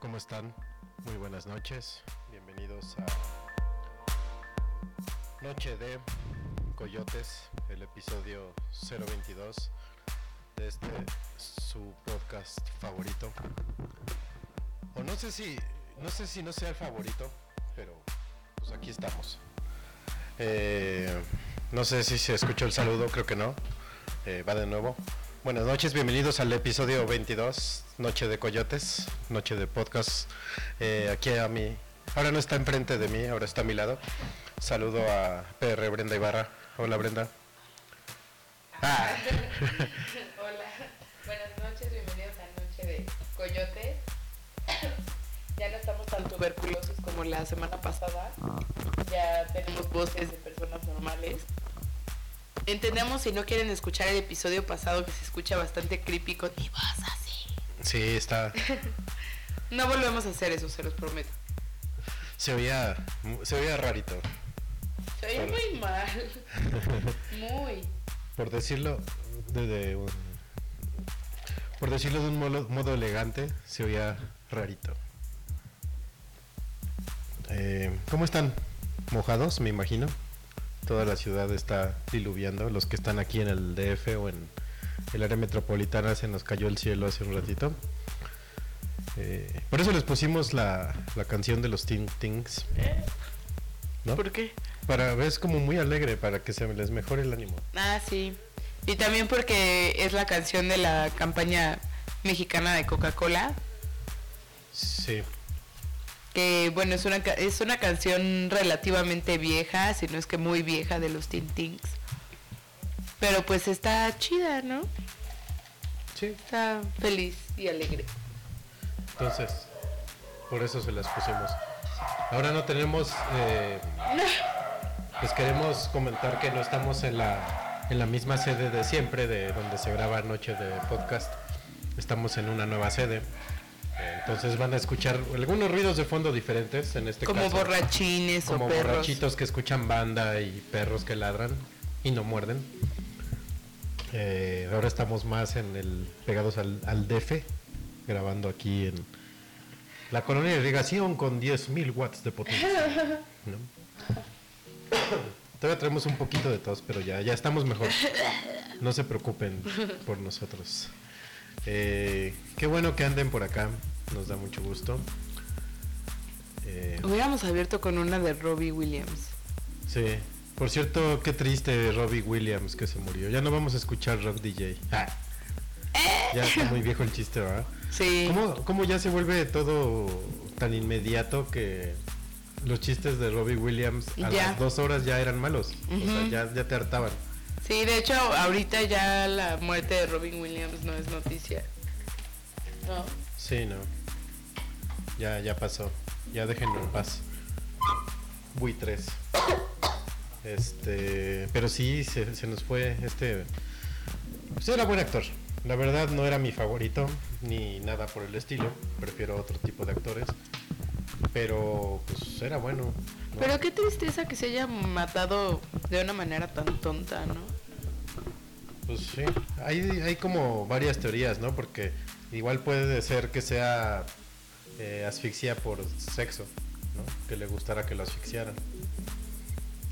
¿cómo están? Muy buenas noches. Bienvenidos a Noche de Coyotes, el episodio 022 de este su podcast favorito. O no sé si no sé si no sea el favorito, pero pues aquí estamos. Eh, no sé si se escuchó el saludo, creo que no. Eh, va de nuevo. Buenas noches, bienvenidos al episodio 22, Noche de Coyotes, Noche de Podcast. Eh, aquí a mí, ahora no está enfrente de mí, ahora está a mi lado. Saludo a PR Brenda Ibarra. Hola Brenda. Ah, Hola, buenas noches, bienvenidos a Noche de Coyotes. Ya no estamos tan tuberculosos como la semana pasada. Ya tenemos voces de personas normales. Entendemos si no quieren escuchar el episodio pasado que se escucha bastante creepy con mi voz así. sí, está. No volvemos a hacer eso, se los prometo. Se oía, se oía rarito. Se Bueno. muy mal. Muy. Por decirlo de, de un, por decirlo de un modo, modo elegante, se oía rarito. Eh, ¿Cómo están? ¿Mojados, me imagino? Toda la ciudad está diluviando. Los que están aquí en el DF o en el área metropolitana se nos cayó el cielo hace un ratito. Eh, por eso les pusimos la, la canción de los Teen Things. ¿no? ¿Por qué? Para, es como muy alegre, para que se les mejore el ánimo. Ah, sí. Y también porque es la canción de la campaña mexicana de Coca-Cola. Sí. Que bueno, es una, es una canción relativamente vieja, si no es que muy vieja de los Teen Tings. Pero pues está chida, ¿no? Sí, Está feliz y alegre. entonces, por eso se las pusimos. Ahora no tenemos, eh, pues queremos comentar que no estamos en la, en la misma sede de siempre, de donde se graba Noche de Podcast. Estamos en una nueva sede. Entonces van a escuchar algunos ruidos de fondo diferentes en este Como caso. borrachines como o perros. borrachitos que escuchan banda y perros que ladran y no muerden. Eh, ahora estamos más en el pegados al, al DF, grabando aquí en la colonia de irrigación con 10.000 watts de potencia. ¿no? Todavía traemos un poquito de tos, pero ya, ya estamos mejor. No se preocupen por nosotros. Eh, qué bueno que anden por acá, nos da mucho gusto. Eh, Hubiéramos abierto con una de Robbie Williams. Sí. Por cierto, qué triste Robbie Williams que se murió. Ya no vamos a escuchar Rock DJ. Ah. Ya está muy viejo el chiste, ¿verdad? Sí. ¿Cómo, cómo ya se vuelve todo tan inmediato que los chistes de Robbie Williams a Ya. las dos horas ya eran malos? O sea, ya, ya te hartaban. Sí, de hecho, ahorita ya la muerte de Robin Williams no es noticia. No. Sí, no. Ya, ya pasó. Ya déjenlo en paz. Buitres. Este, pero sí, se, se nos fue este... Pues era buen actor. La verdad no era mi favorito, ni nada por el estilo. Prefiero otro tipo de actores. Pero pues era bueno. ¿no? Pero qué tristeza que se haya matado de una manera tan tonta, ¿no? Pues sí, hay, hay como varias teorías, ¿no? Porque igual puede ser que sea eh, asfixia por sexo, ¿no? Que le gustara que lo asfixiaran.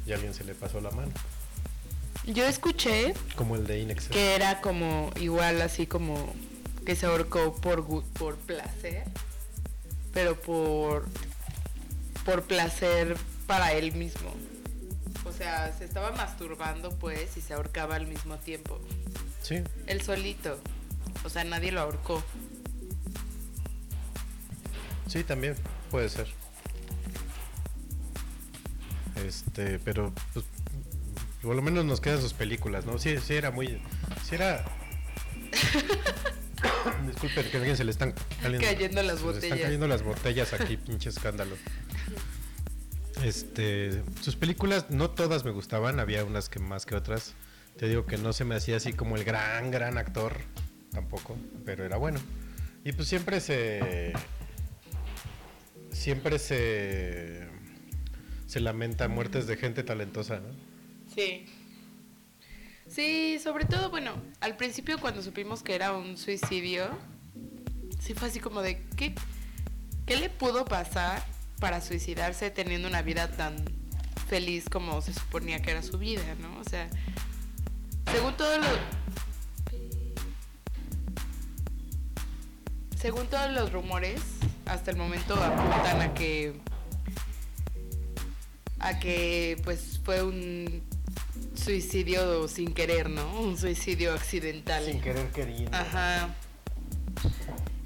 Y a alguien se le pasó la mano. Yo escuché Como el de Inex. que era como igual así como que se ahorcó por por placer, pero por por placer para él mismo. O sea, se estaba masturbando pues y se ahorcaba al mismo tiempo. Sí, Él solito. O sea, nadie lo ahorcó. sí, también puede ser. Este, pero pues, por lo menos nos quedan sus películas, ¿no? Sí, sí era muy... Sí era... Disculpen que a alguien se le están cayendo, Cayendo las se le botellas. están cayendo las botellas aquí, pinche escándalo. Este, sus películas no todas me gustaban, había unas que más que otras. Te digo que no se me hacía así como el gran, gran actor, tampoco, pero era bueno. Y pues siempre se. Siempre se. Se lamenta muertes de gente talentosa, ¿no? Sí. Sí, sobre todo, bueno, al principio cuando supimos que era un suicidio, sí fue así como de, ¿qué, qué le pudo pasar para suicidarse teniendo una vida tan feliz como se suponía que era su vida, ¿no? O sea, según todo lo... Según todos los rumores, hasta el momento apuntan a que a que pues fue un suicidio sin querer, ¿no? Un suicidio accidental. Sin querer queriendo. Ajá.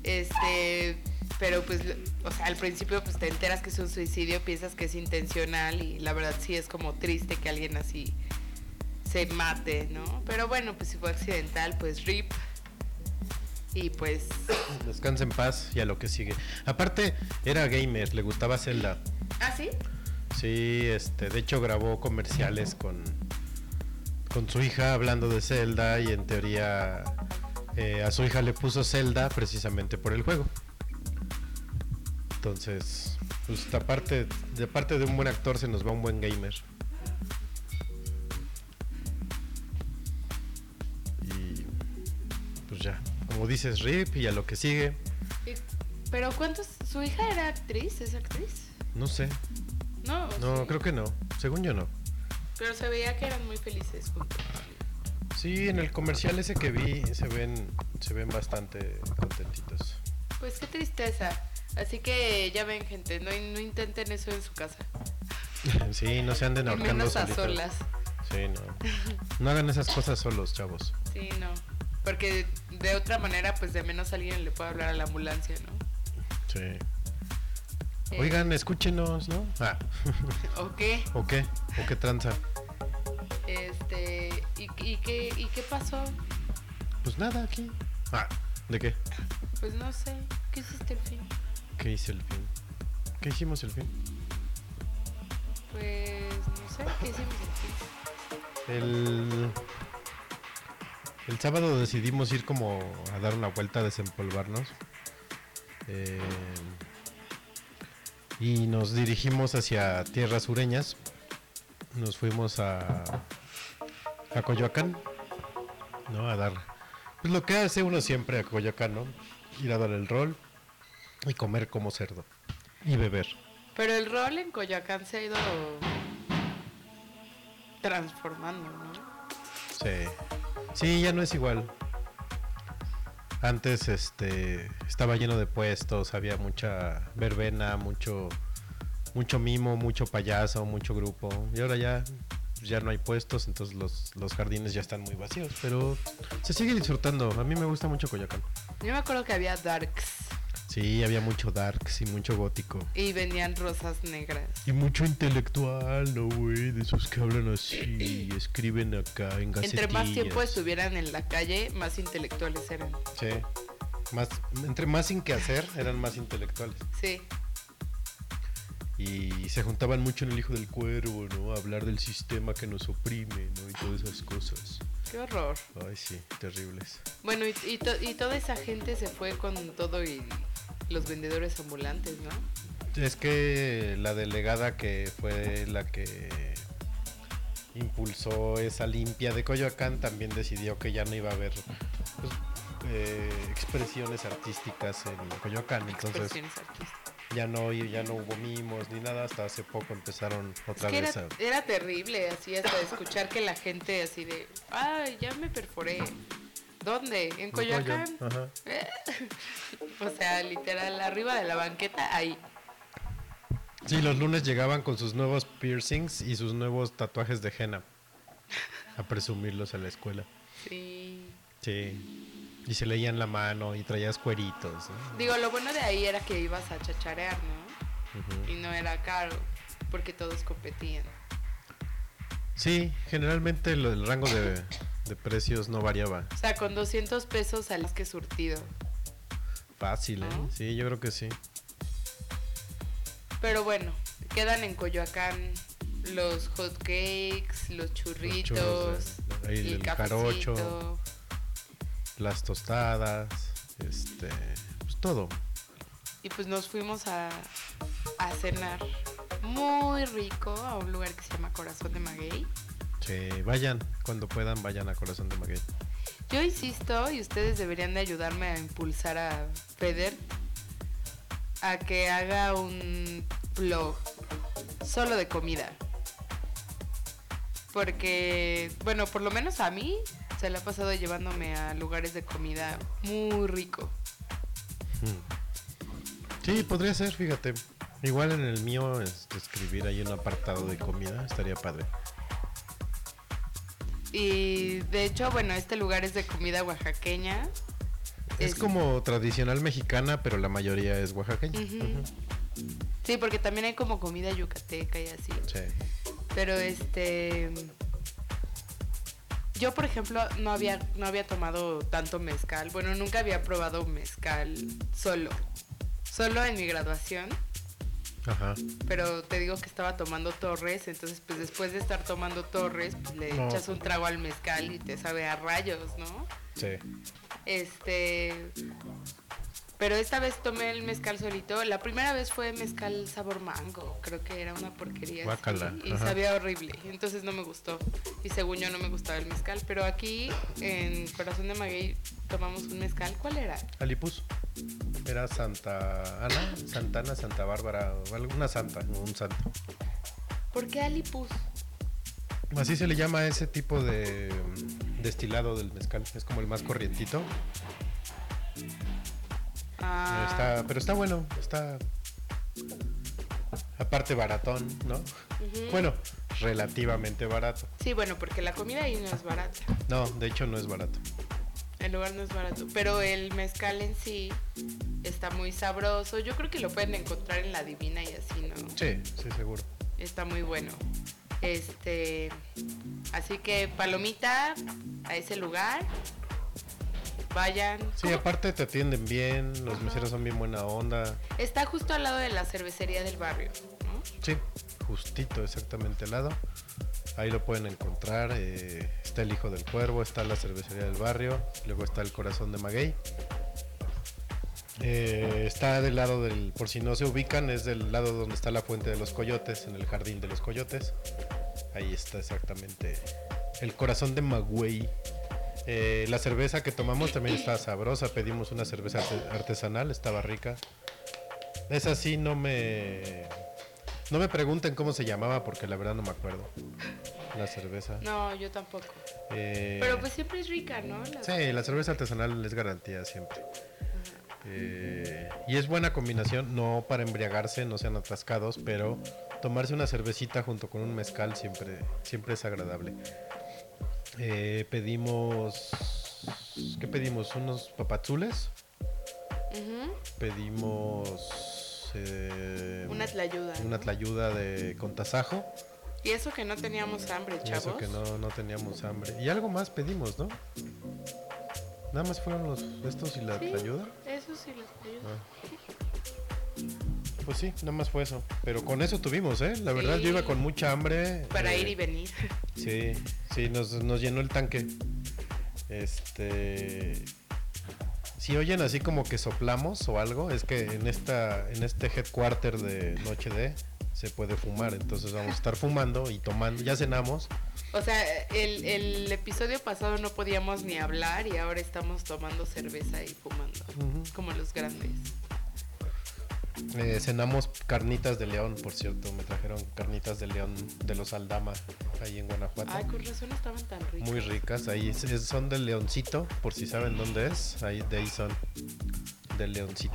Este, pero pues, o sea, al principio pues te enteras que es un suicidio, piensas que es intencional y la verdad sí es como triste que alguien así se mate, ¿no? Pero bueno, pues si fue accidental, pues rip. Y pues, Descansa en paz y a lo que sigue. Aparte, era gamer, le gustaba Zelda. ¿ah, sí? Sí, este, de hecho grabó comerciales con, con su hija hablando de Zelda y en teoría eh, a su hija le puso Zelda precisamente por el juego. Entonces, pues aparte, de parte de un buen actor se nos va un buen gamer. Y pues ya, como dices, RIP y a lo que sigue, Pero ¿cuántos? ¿Su hija era actriz? ¿Es actriz? no sé, No, no, sí. creo que no, según yo no. Pero se veía que eran muy felices juntos. Sí, en el comercial ese que vi se ven, se ven bastante contentitos. Pues qué tristeza. Así que ya ven, gente, no, no intenten eso en su casa. Sí, no se anden Y ahorcando menos a solitos. solas. Sí, no. No hagan esas cosas solos, chavos. Sí, no. Porque de otra manera, pues de menos alguien le puede hablar a la ambulancia, ¿no? Sí. Eh, Oigan, escúchenos, ¿no? Ah, ¿O qué? ¿o qué? ¿O qué tranza? Este, ¿Y, y qué, ¿Y qué pasó? Pues nada, aquí. Ah, ¿de qué? Pues no sé. ¿Qué hiciste el fin? ¿Qué hice el fin? ¿Qué hicimos el fin? Pues no sé. ¿Qué hicimos el fin? El, el sábado decidimos ir como a dar una vuelta a desempolvarnos. Eh, y nos dirigimos hacia tierras sureñas. Nos fuimos a, a Coyoacán, ¿no? A dar pues lo que hace uno siempre a Coyoacán, ¿no? Ir a dar el rol y comer como cerdo y beber. Pero el rol en Coyoacán se ha ido transformando, ¿no? Sí. Sí, ya no es igual. Antes este estaba lleno de puestos, había mucha verbena, mucho mucho mimo, mucho payaso, mucho grupo. Y ahora ya ya no hay puestos, entonces los, los jardines ya están muy vacíos, pero se sigue disfrutando. A mí me gusta mucho Coyoacán. Yo me acuerdo que había darks Sí, había mucho darks y mucho gótico. y venían rosas negras. Y mucho intelectual, ¿no, güey? De esos que hablan así, escriben acá en gacetillas. Entre más tiempo estuvieran en la calle, más intelectuales eran. Sí. Más, entre más sin que hacer, eran más intelectuales. Sí. Y se juntaban mucho en el Hijo del Cuervo, ¿no? A hablar del sistema que nos oprime, ¿no? Y todas esas cosas. Qué horror. Ay, sí, terribles. Bueno, y, y to- y toda esa gente se fue con todo y los vendedores ambulantes, ¿no? Es que la delegada que fue la que impulsó esa limpia de Coyoacán también decidió que ya no iba a haber pues, eh, expresiones artísticas en Coyoacán. Entonces ya no, ya no hubo mimos ni nada. Hasta hace poco empezaron otra Es que vez era, a... era terrible, así hasta escuchar que la gente así de, ay, ya me perforé. ¿Dónde? ¿En Coyoacán? Ajá. o sea, literal, arriba de la banqueta, ahí. Sí, los lunes llegaban con sus nuevos piercings y sus nuevos tatuajes de henna a presumirlos a la escuela. Sí. Sí. Y se leían la mano y traías cueritos. ¿no? Digo, lo bueno de ahí era que ibas a chacharear, ¿no? Y no era caro, porque todos competían. Sí, generalmente lo- el rango de, de precios no variaba. O sea, con 200 pesos salís que surtido. Fácil, ¿eh? ¿No? Sí, yo creo que sí. Pero bueno, quedan en Coyoacán los hot cakes, los churritos, de- ahí el, el jarocho. Las tostadas, este, pues todo. Y pues nos fuimos a, a cenar muy rico a un lugar que se llama Corazón de Maguey. Sí, vayan, cuando puedan, vayan a Corazón de Maguey. Yo insisto, y ustedes deberían de ayudarme a impulsar a Feder a que haga un blog solo de comida. Porque, bueno, por lo menos a mí se le ha pasado llevándome a lugares de comida muy rico. Sí, podría ser, fíjate. Igual en el mío, este, escribir ahí un apartado de comida estaría padre. Y de hecho, bueno, este lugar es de comida oaxaqueña. Es Es- como tradicional mexicana, pero la mayoría es oaxaqueña. Sí, porque también hay como comida yucateca y así. Sí. Pero este. Yo, por ejemplo, no había, no había tomado tanto mezcal. Bueno, nunca había probado mezcal solo. Solo en mi graduación. Ajá. Pero te digo que estaba tomando torres. Entonces, pues después de estar tomando torres, pues, le No. echas un trago al mezcal y te sabe a rayos, ¿no? Sí. Este. Pero esta vez tomé el mezcal solito. La primera vez fue mezcal sabor mango. Creo que era una porquería. así, Guácala, y sabía horrible. Entonces no me gustó. Y según yo no me gustaba el mezcal. Pero aquí en Corazón de Maguey tomamos un mezcal. ¿Cuál era? Alipus. Era Santa Ana, Santana, Santa Bárbara, o alguna santa, un santo. ¿Por qué Alipus? Así se le llama a ese tipo de mm, destilado del mezcal. Es como el más corrientito. Ah, Está, pero está bueno, está aparte baratón, ¿no? Bueno, relativamente barato. Sí, bueno, porque la comida ahí no es barata. No, de hecho no es barato. El lugar no es barato. Pero el mezcal en sí está muy sabroso. Yo creo que lo pueden encontrar en la Divina y así, ¿no? Sí, sí, seguro. Está muy bueno. Este, así que palomita a ese lugar. Vayan. Sí, ¿Cómo? aparte te atienden bien, los Ajá. meseros son bien buena onda. Está justo al lado de la cervecería del barrio. ¿no? Sí, justito, exactamente al lado. Ahí lo pueden encontrar. eh, está el Hijo del Cuervo, está la cervecería del barrio, luego está el Corazón de Maguey. Eh, está del lado del, por si no se ubican, es del lado donde está la fuente de los coyotes, en el jardín de los coyotes. Ahí está exactamente el Corazón de Maguey. Eh, la cerveza que tomamos también está sabrosa. Pedimos una cerveza arte- artesanal, estaba rica. Esa sí no me. No me pregunten cómo se llamaba porque la verdad no me acuerdo. La cerveza. No, yo tampoco. Eh, Pero pues siempre es rica, ¿no? La- Sí, la cerveza artesanal es garantía siempre. Eh, y es buena combinación, no para embriagarse, no sean atascados, pero tomarse una cervecita junto con un mezcal siempre, siempre es agradable. Eh, pedimos. ¿Qué pedimos? Unos papazules. Ujú. Pedimos. eh, Una tlayuda. una tlayuda de con tasajo. Y eso que no teníamos hambre, Y chavos. eso que no, no teníamos hambre. Y algo más pedimos, ¿no? Nada más fueron los estos y la Sí. tlayuda. Eso sí, las tlayudas. Pues sí, nada más fue eso. Pero con eso tuvimos, ¿eh? La verdad, Sí. yo iba con mucha hambre. Para eh, ir y venir. Sí, sí, nos, nos llenó el tanque. Este. Si oyen así como que soplamos o algo, es que en esta, en este headquarter de Noche D se puede fumar. Entonces vamos a estar fumando y tomando. Ya cenamos. O sea, el, el episodio pasado no podíamos ni hablar y ahora estamos tomando cerveza y fumando. Como los grandes. Eh, cenamos carnitas de león, por cierto. Me trajeron carnitas de león de los Aldama, ahí en Guanajuato. Ay, con razón estaban tan ricas. Muy ricas. Ahí es- son del leoncito, por si saben dónde es. Ahí de ahí son. Del leoncito.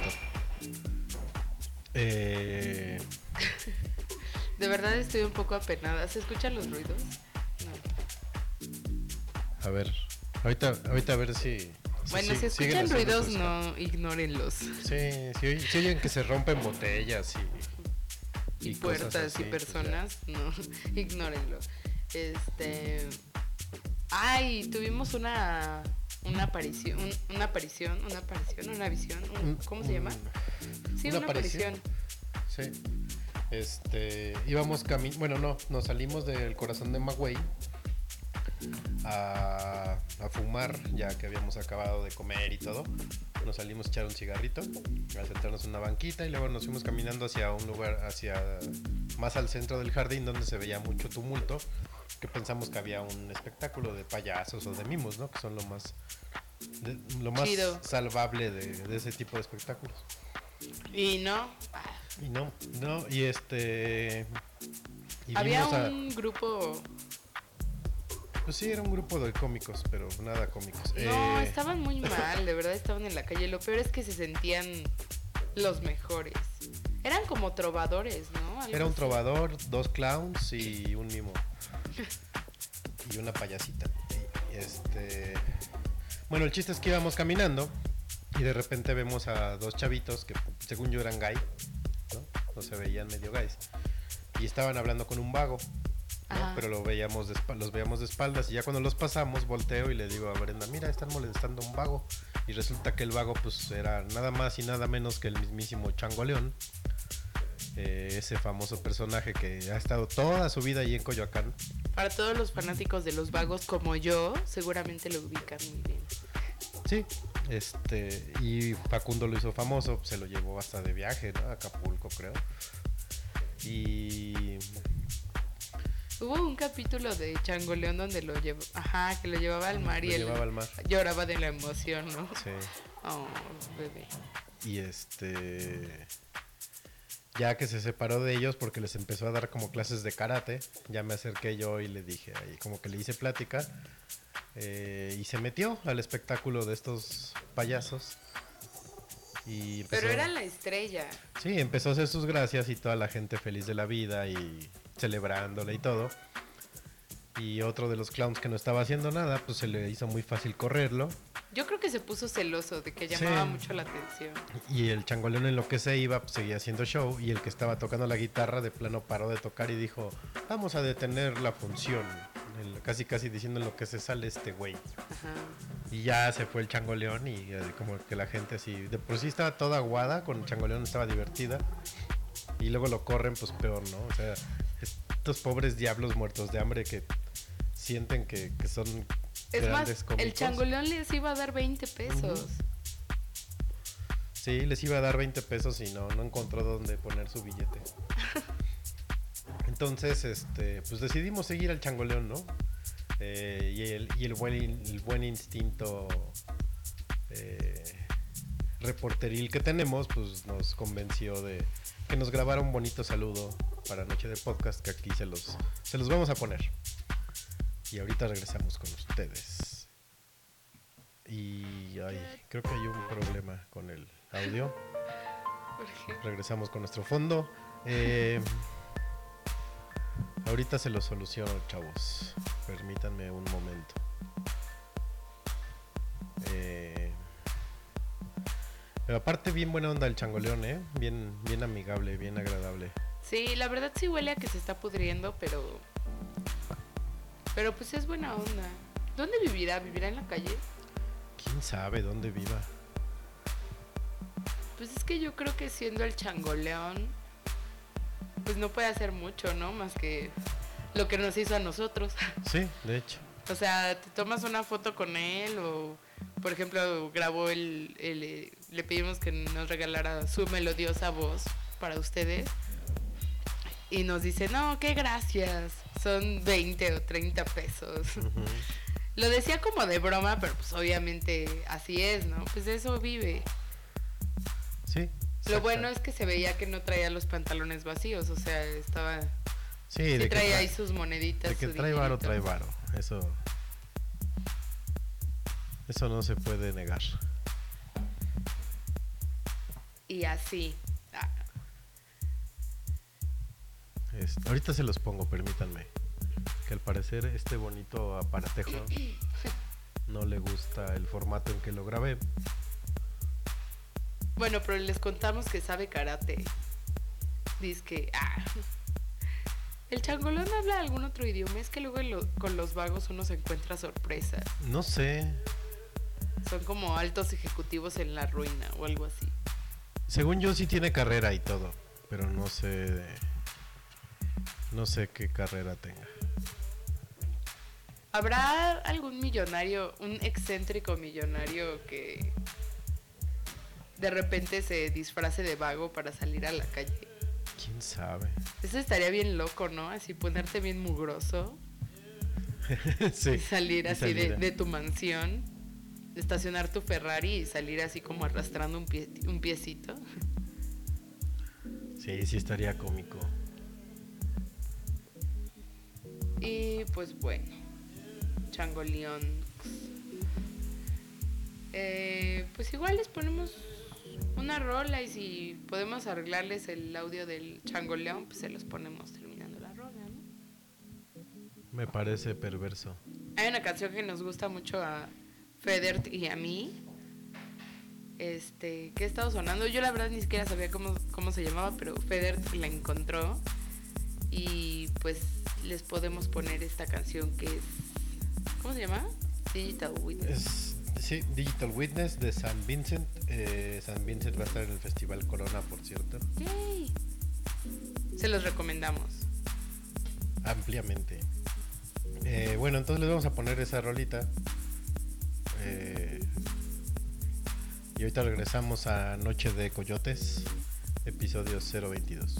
Eh, De verdad estoy un poco apenada. ¿Se escuchan los ruidos? No. a ver. Ahorita, ahorita a ver si. Bueno, si escuchan ruidos, no ignórenlos. Sí, si, si oyen que se rompen botellas y. Y, puertas así, y personas, no, ignórenlo. Este. Ay, tuvimos una. Una aparición, un- una aparición, una aparición, una visión, un- ¿cómo se llama? Sí, una una, aparición. aparición. Sí. Este, íbamos caminando, bueno, no, nos salimos del corazón de Magüey a, a fumar, ya que habíamos acabado de comer y todo. Nos salimos a echar un cigarrito, a sentarnos en una banquita y luego nos fuimos caminando hacia un lugar, hacia más al centro del jardín donde se veía mucho tumulto, que pensamos que había un espectáculo de payasos o de mimos, ¿no? Que son lo más, de- lo más Chido. salvable de, de ese tipo de espectáculos. Y no, Y no, no, y este. y había a- un grupo. Pues sí, era un grupo de cómicos, pero nada cómicos. No, Eh, estaban muy mal, de verdad estaban en la calle. Lo peor es que se sentían los mejores. Eran como trovadores, ¿no? Algo Era un así. trovador, dos clowns y un mimo. y una payasita. Este. Bueno, el chiste es que íbamos caminando y de repente vemos a dos chavitos que, según yo, eran gay, ¿no? No se veían medio gays. Y estaban hablando con un vago. Pero lo veíamos de los veíamos de espaldas y ya cuando los pasamos volteo y le digo a Brenda, mira, están molestando a un vago. Y resulta que el vago pues era nada más y nada menos que el mismísimo Chango León. Eh, ese famoso personaje que ha estado toda su vida ahí en Coyoacán. Para todos los fanáticos de los vagos como yo, seguramente lo ubican muy bien. Sí, este, y Facundo lo hizo famoso, se lo llevó hasta de viaje, ¿no? A Acapulco, creo. Y Hubo un capítulo de Changoleón donde lo llevó, ajá, que lo llevaba al mar y él llevaba al mar. lloraba de la emoción, ¿no? Sí. Oh, bebé. Y este. Ya que se separó de ellos porque les empezó a dar como clases de karate, ya me acerqué yo y le dije ahí, como que le hice plática. eh, y se metió al espectáculo de estos payasos. Y empezó- Pero era la estrella. Sí, empezó a hacer sus gracias y toda la gente feliz de la vida y celebrándole y todo. Y otro de los clowns que no estaba haciendo nada, pues se le hizo muy fácil correrlo. Yo creo que se puso celoso de que Sí. llamaba mucho la atención. Y el changoleón en lo que se iba, pues, seguía haciendo show. Y el que estaba tocando la guitarra de plano paró de tocar y dijo, vamos a detener la función. El- casi casi diciendo en lo que se sale este güey. Ajá. Y ya se fue el changoleón y eh, como que la gente así, de por sí estaba toda aguada, con el changoleón estaba divertida. Y luego lo corren, pues peor, ¿no? O sea, estos pobres diablos muertos de hambre que sienten que, que son Es más, grandes el cómicos. changoleón les iba a dar 20 pesos. Sí, les iba a dar 20 pesos y no, no encontró dónde poner su billete. Entonces, este, pues decidimos seguir al changoleón, ¿no? Eh, y el, y el buen, el buen instinto eh, reporteril que tenemos, pues nos convenció de que nos grabara un bonito saludo para Noche de Podcast, que aquí se los, se los vamos a poner. Y ahorita regresamos con ustedes. Y ay, creo que hay un problema con el audio. Regresamos con nuestro fondo. Eh, ahorita se lo soluciono, chavos. Permítanme un momento. Eh, pero aparte, bien buena onda el changoleón, ¿eh? Bien, bien amigable, bien agradable. Sí, la verdad sí huele a que se está pudriendo, pero. Pero pues es buena onda. ¿Dónde vivirá? ¿Vivirá en la calle? ¿Quién sabe dónde viva? Pues es que yo creo que siendo el changoleón, pues no puede hacer mucho, ¿no? Más que lo que nos hizo a nosotros. Sí, de hecho. O sea, te tomas una foto con él o, por ejemplo, grabó el, el, eh, le pedimos que nos regalara su melodiosa voz para ustedes y nos dice, no, qué gracias, son 20 o 30 pesos. Lo decía como de broma, pero pues obviamente así es, ¿no? Pues eso vive. Sí. Lo bueno es que se veía que no traía los pantalones vacíos, o sea, estaba... Sí, Sí de que traía tra- ahí sus moneditas. De que su trae varo, trae varo. Eso. Eso no se puede negar. Y así. Ah, Es- ahorita se los pongo, permítanme. Que al parecer este bonito aparatejo no le gusta el formato en que lo grabé. Bueno, pero les contamos que sabe karate. Dice que. Ah. ¿El changolón habla algún otro idioma? Es que luego lo- con los vagos uno se encuentra sorpresas. No sé. Son como altos ejecutivos en la ruina o algo así. Según yo sí tiene carrera y todo. Pero no sé. de- No sé qué carrera tenga. ¿Habrá algún millonario, un excéntrico millonario que de repente se disfrace de vago para salir a la calle? ¿Quién sabe? Eso estaría bien loco, ¿no? Así ponerte bien mugroso sí. y salir así de, tu mansión, estacionar tu Ferrari y salir así como arrastrando un, pie, un piecito. Sí, sí estaría cómico. Y pues bueno, changoleón. Eh, pues igual les ponemos una rola y si podemos arreglarles el audio del changoleón, pues se los ponemos terminando la rola, ¿no? Me parece perverso. Hay una canción que nos gusta mucho a Federt y a mí. Este, que ha estado sonando. Yo la verdad ni siquiera sabía cómo, cómo se llamaba, pero Federt la encontró. Y pues les podemos poner esta canción que es. ¿Cómo se llama? Digital Witness. Es, sí, Digital Witness de San Vincent. Eh, San Vincent va a estar en el Festival Corona, por cierto. Yay. Se los recomendamos. Ampliamente. Eh, bueno, entonces les vamos a poner esa rolita. Eh, y ahorita regresamos a Noche de Coyotes, episodio 022.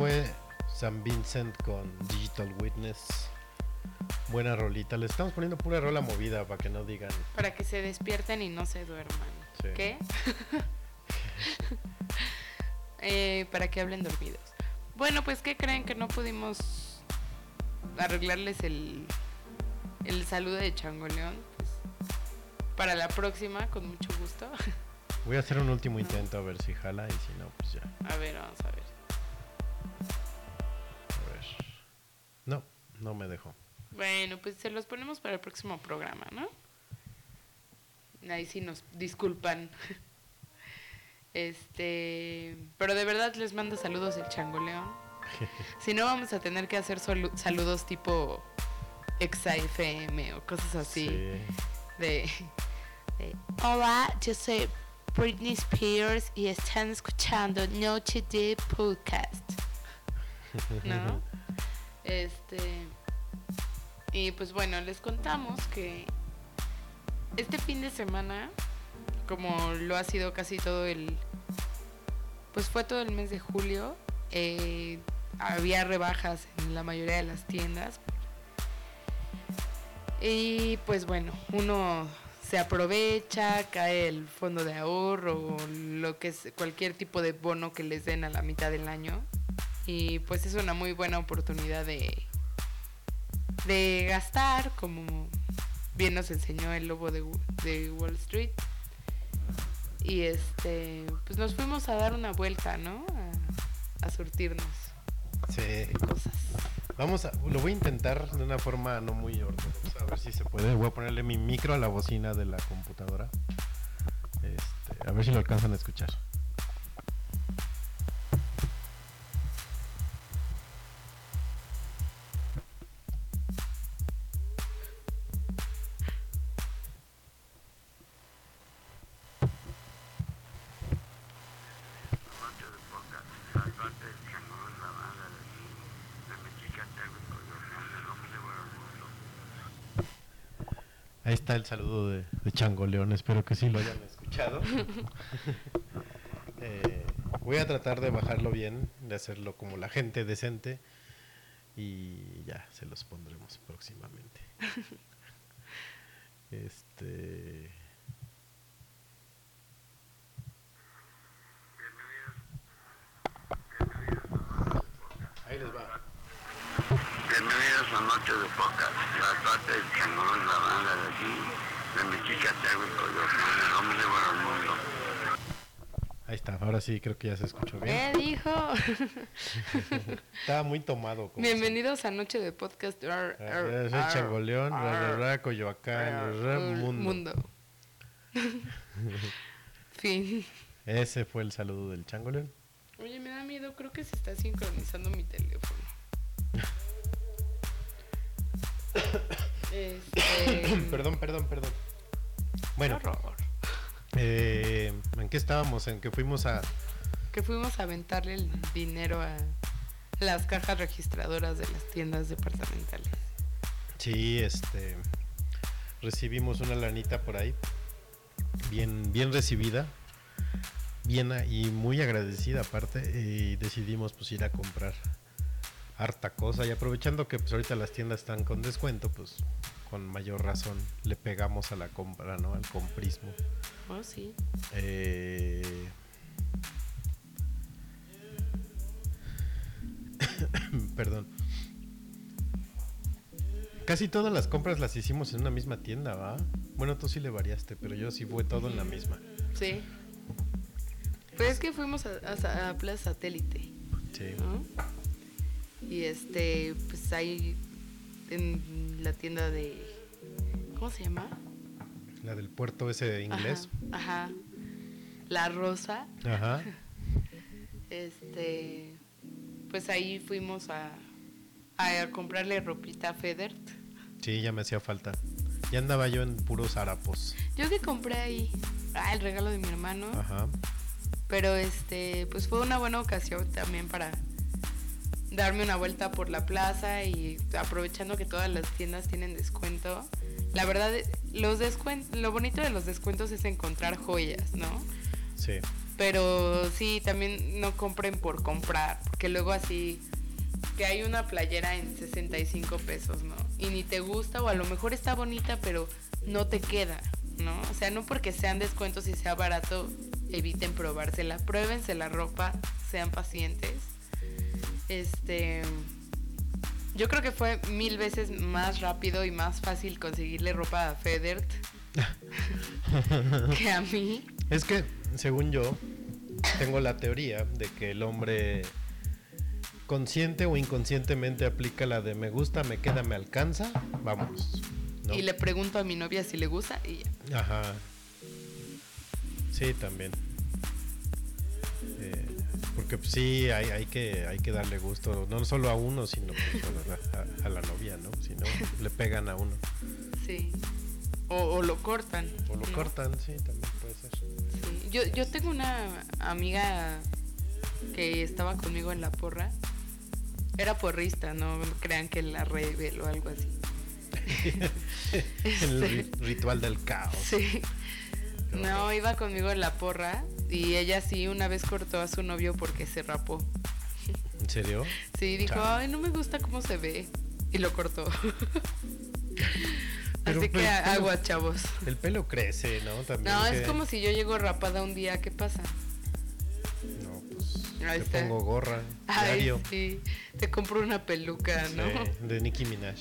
Fue San Vincent con Digital Witness. Buena rolita. Le estamos poniendo pura rola movida para que no digan. Para que se despierten y no se duerman. Sí. ¿Qué? Eh, para que hablen dormidos. Bueno, pues ¿qué creen que no pudimos arreglarles el, el saludo de Changoleón? Pues, para la próxima, con mucho gusto. Voy a hacer un último intento a ver si jala y si no, pues ya. A ver, vamos a ver. No, me dejó. Bueno, pues se los ponemos para el próximo programa, ¿no? Ahí sí nos disculpan. Este, pero de verdad les mando saludos el Changoleón. Si no vamos a tener que hacer saludos tipo XAFM o cosas así de, de, Hola, yo soy Britney Spears y están escuchando Noche de Podcast. ¿No? Este. Y pues bueno, les contamos que este fin de semana, como lo ha sido casi todo el. Pues fue todo el mes de julio, eh, había rebajas en la mayoría de las tiendas. Y pues bueno, uno se aprovecha, cae el fondo de ahorro, lo que es cualquier tipo de bono que les den a la mitad del año. Y pues es una muy buena oportunidad de, de gastar, como bien nos enseñó el lobo de, Wa- de Wall Street. Y este, pues nos fuimos a dar una vuelta, ¿no? A, a surtirnos Sí. cosas. Vamos a, lo voy a intentar de una forma no muy ortodoxa, a ver si se puede. Voy a ponerle mi micro a la bocina de la computadora. Este, a ver si lo alcanzan a escuchar. Está el saludo de, de Changoleón, espero que sí lo hayan escuchado. Eh, voy a tratar de bajarlo bien, de hacerlo como la gente decente y ya se los pondremos próximamente. Este. Ahí les va. Bienvenidos a Noche de Pocas, la parte del changón, la banda de aquí, de mi chica Terry Coyoacán, el hombre para el mundo. Ahí está, ahora sí creo que ya se escuchó bien. ¿Qué dijo? Estaba muy tomado. Bienvenidos a Noche de Podcast. Ar- ar- ar- Changoleón, Coyoacán, mundo. fin. Ese fue el saludo del Changoleón. Oye, me da miedo, creo que se está sincronizando mi teléfono. Este, perdón, perdón, perdón. Bueno, horror. eh, ¿en qué estábamos? En que fuimos a... Que fuimos a aventarle el dinero a las cajas registradoras de las tiendas departamentales. Sí, este... Recibimos una lanita por ahí. Bien, bien recibida. Bien y muy agradecida aparte. Y decidimos pues ir a comprar harta cosa. Y aprovechando que pues ahorita las tiendas están con descuento, pues con mayor razón le pegamos a la compra, ¿no? Al comprismo. Oh, sí. Eh, Perdón. Casi todas las compras las hicimos en una misma tienda, ¿va? Bueno, tú sí le variaste, pero yo sí fue todo en la misma. Sí. Pues es que fuimos a, a- a Plaza Satélite. Sí. ¿no? Y este, pues ahí en la tienda de. ¿Cómo se llama? La del puerto ese de inglés. Ajá. ajá. La Rosa. Ajá. Este. Pues ahí fuimos a, a comprarle ropita a Federt. Sí, ya me hacía falta. Ya andaba yo en puros harapos. Yo que compré ahí. Ah, el regalo de mi hermano. Ajá. Pero este, pues fue una buena ocasión también para darme una vuelta por la plaza y aprovechando que todas las tiendas tienen descuento. La verdad, los lo bonito de los descuentos es encontrar joyas, ¿no? Sí. Pero sí, también no compren por comprar, porque luego así que hay una playera en 65 pesos, ¿no? Y ni te gusta o a lo mejor está bonita, pero no te queda, ¿no? O sea, no porque sean descuentos y sea barato, eviten probársela. Pruébense la ropa, sean pacientes. Este. Yo creo que fue mil veces más rápido y más fácil conseguirle ropa a Federt que a mí. Es que, según yo, tengo la teoría de que el hombre consciente o inconscientemente aplica la de me gusta, me queda, me alcanza, vamos. ¿no? Y le pregunto a mi novia si le gusta y ya. Ajá. Sí, también. Eh, porque pues, sí, hay, hay, que, hay que darle gusto, no solo a uno, sino pues, a, la- a- a la novia, ¿no? Si no, le pegan a uno. Sí. O, o lo cortan. O lo ¿no? cortan, sí, también puede ser. Sí. Yo, yo tengo una amiga que estaba conmigo en la porra. Era porrista, no crean que la rebel o algo así. El ri- ritual del caos. Sí. No, iba conmigo en la porra y ella sí una vez cortó a su novio porque se rapó. ¿En serio? Sí, dijo, ay, no me gusta cómo se ve. Y lo cortó. Pero, Así pues, que agua, chavos. El pelo crece, ¿no? También. No, es que- como si yo llego rapada un día, ¿qué pasa? No, pues. Ahí te está. pongo gorra. Ay, diario. sí, te compro una peluca, ¿no? De Nicki Minaj.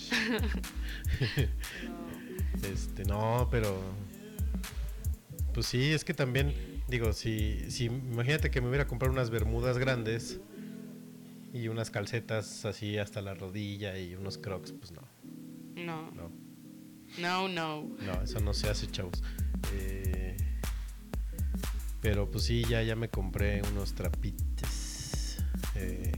Este, no, pero. Pues sí, es que también, digo, si, si imagínate que me hubiera comprado unas bermudas grandes y unas calcetas así hasta la rodilla y unos crocs, pues no, No, no, no, no. no, eso no se hace, chavos. Eh, pero pues sí, ya, ya me compré unos trapites. Eh,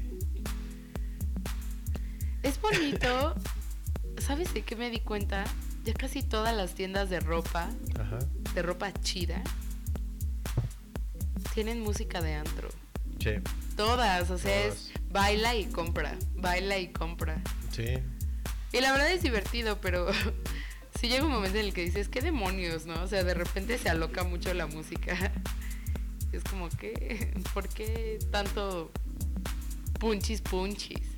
Es bonito. ¿Sabes de qué me di cuenta? Ya casi todas las tiendas de ropa, ajá, de ropa chida, tienen música de antro. che, Todas, o sea, es baila y compra, baila y compra. sí. Y la verdad es divertido, pero sí llega un momento en el que dices, ¿qué demonios, no? O sea, de repente se aloca mucho la música. Es como que, ¿por qué tanto punchis punchis?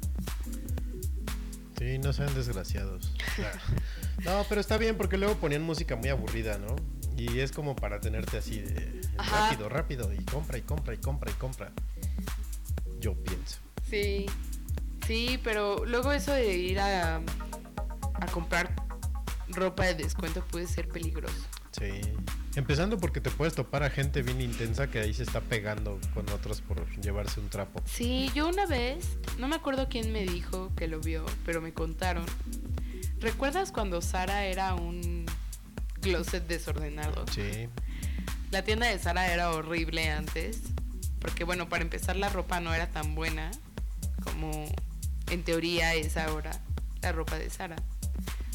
Sí, no sean desgraciados. No, pero está bien porque luego ponían música muy aburrida, ¿no? Y es como para tenerte así de Ajá. rápido, rápido, y compra, y compra, y compra, y compra. Yo pienso. Sí, sí, pero luego eso de ir a, a comprar ropa de descuento puede ser peligroso. Sí. Empezando porque te puedes topar a gente bien intensa que ahí se está pegando con otros por llevarse un trapo. Sí, yo una vez, no me acuerdo quién me dijo que lo vio, pero me contaron. ¿Recuerdas cuando Sara era un closet desordenado? Sí. La tienda de Sara era horrible antes, porque bueno, para empezar la ropa no era tan buena como en teoría es ahora la ropa de Sara.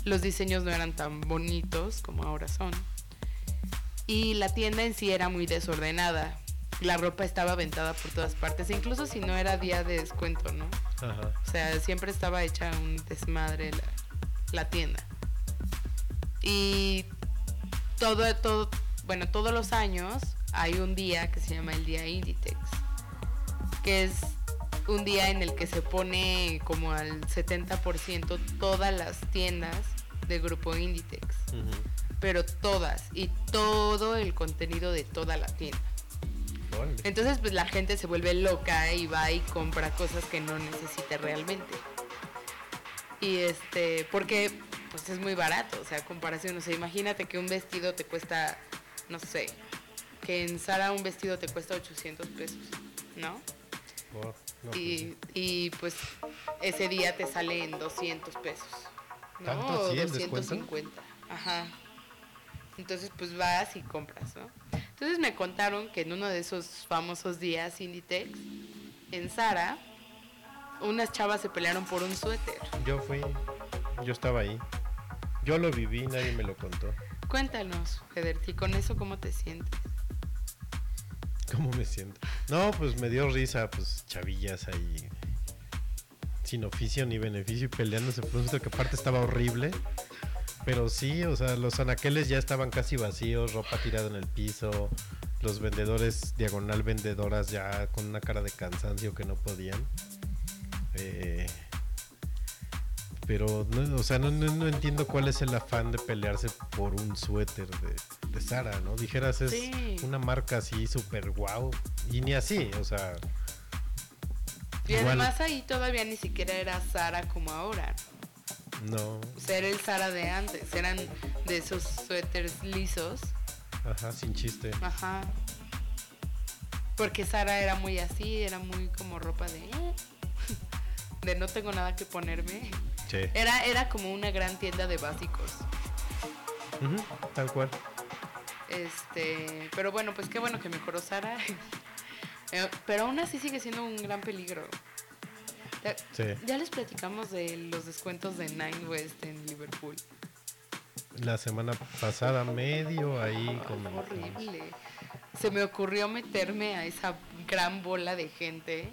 Los diseños no eran tan bonitos como ahora son. Y la tienda en sí era muy desordenada. La ropa estaba aventada por todas partes, incluso si no era día de descuento, ¿no? Ajá. O sea, siempre estaba hecha un desmadre la, la tienda. Y todo, todo, bueno, todos los años hay un día que se llama el Día Inditex, que es un día en el que se pone como al 70% todas las tiendas de grupo Inditex, pero todas y todo el contenido de toda la tienda. Entonces, pues la gente se vuelve loca y va y compra cosas que no necesita realmente. Y este, porque pues es muy barato, o sea, comparación, o sea, imagínate que un vestido te cuesta, no sé, que en Sara un vestido te cuesta 800 pesos, ¿no? No, pues y, y pues ese día te sale en 200 pesos. ¿no? ¿Tanto O así el descuento? 250. Ajá. Entonces pues vas y compras, ¿no? Entonces me contaron que en uno de esos famosos días Inditex, en Sara, unas chavas se pelearon por un suéter. Yo fui, yo estaba ahí. Yo lo viví, nadie me lo contó. Cuéntanos, Federti, con eso cómo te sientes. ¿Cómo me siento? No, pues me dio risa, pues chavillas ahí. Sin oficio ni beneficio y peleándose por un que aparte estaba horrible. Pero sí, o sea, los anaqueles ya estaban casi vacíos, ropa tirada en el piso. los vendedores, diagonal vendedoras, ya con una cara de cansancio que no podían. Eh, pero, no, o sea, no, no- no entiendo cuál es el afán de pelearse por un suéter de, de Sara, ¿no? Dijeras, es Sí. una marca así súper guau. Y ni así, o sea, Y igual, además ahí todavía ni siquiera era Sara como ahora. no, O sea, era el Sara de antes. Eran de esos suéteres lisos. ajá, sin chiste. Ajá. Porque Sara era muy así, era muy como ropa de... De no tengo nada que ponerme. Sí. Era, era como una gran tienda de básicos. Tal cual. Este, pero bueno, pues qué bueno que mejoró Sara. Eh, pero aún así sigue siendo un gran peligro. Ya, Sí. ya les platicamos de los descuentos de Nine West en Liverpool. La semana pasada, medio ahí Ay, como. horrible. Se me ocurrió meterme a esa gran bola de gente.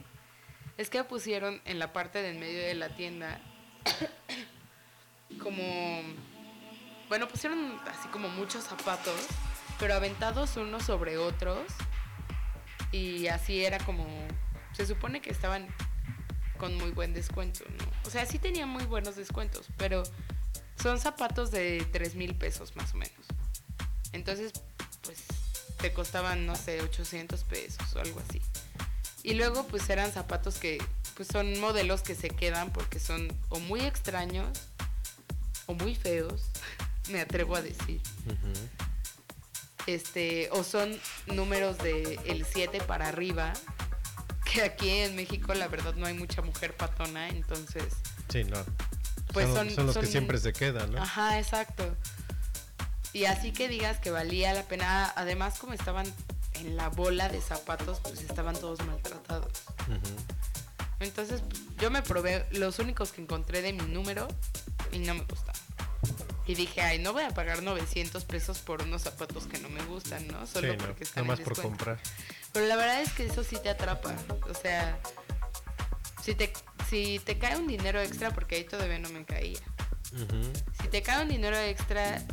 Es que pusieron en la parte del medio de la tienda como bueno, pusieron así como muchos zapatos, pero aventados unos sobre otros. Y así era como se supone que estaban con muy buen descuento, ¿no? O sea, sí tenían muy buenos descuentos, pero son zapatos de 3 mil pesos más o menos. Entonces, pues te costaban, no sé, 800 pesos o algo así. Y luego, pues eran zapatos que, pues son modelos que se quedan porque son o muy extraños o muy feos, me atrevo a decir. Este, o son números de el 7 para arriba, que aquí en México la verdad no hay mucha mujer patona, entonces Sí, no. Pues son, son- son los que siempre se quedan, ¿no? Ajá, exacto. Y así que digas que valía la pena, además como estaban en la bola de zapatos, pues estaban todos maltratados. Entonces pues, yo me probé los únicos que encontré de mi número y no me gustaban. Y dije, ay, no voy a pagar 900 pesos por unos zapatos que no me gustan, ¿no? Solo sí, no. porque están más en por comprar. Pero la verdad es que eso sí te atrapa. O sea, si te, si te cae un dinero extra, porque ahí todavía no me caía. Si te cae un dinero extra,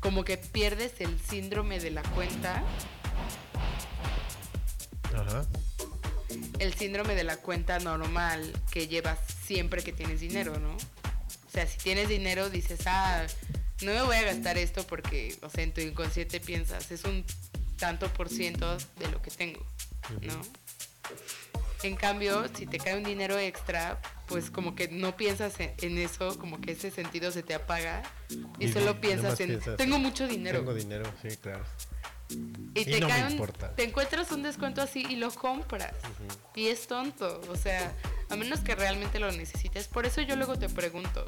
como que pierdes el síndrome de la cuenta. Ajá. El síndrome de la cuenta normal que llevas siempre que tienes dinero, ¿no? O sea, si tienes dinero dices, ah, no me voy a gastar esto porque, o sea, en tu inconsciente piensas, es un tanto por ciento de lo que tengo, ¿no? En cambio, si te cae un dinero extra, pues como que no piensas en, eso, como que ese sentido se te apaga y, Y solo piensas en, piensas, tengo mucho dinero. Tengo dinero, sí, claro. Y Y te no cae un- te encuentras un descuento así y lo compras. Y es tonto, o sea, a menos que realmente lo necesites. Por eso yo luego te pregunto.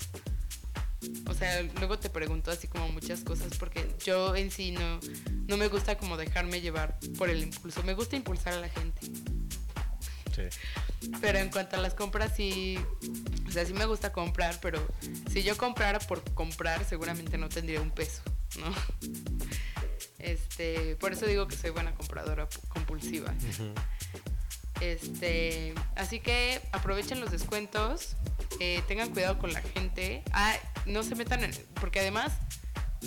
O sea, luego te pregunto así como muchas cosas porque yo en sí no, no me gusta como dejarme llevar por el impulso. Me gusta impulsar a la gente. Sí. Pero en cuanto a las compras, sí. O sea, sí me gusta comprar, pero si yo comprara por comprar, seguramente no tendría un peso, ¿no? Este, por eso digo que soy buena compradora pu- compulsiva. Este, así que aprovechen los descuentos, eh, tengan cuidado con la gente. Ah, no se metan en, porque además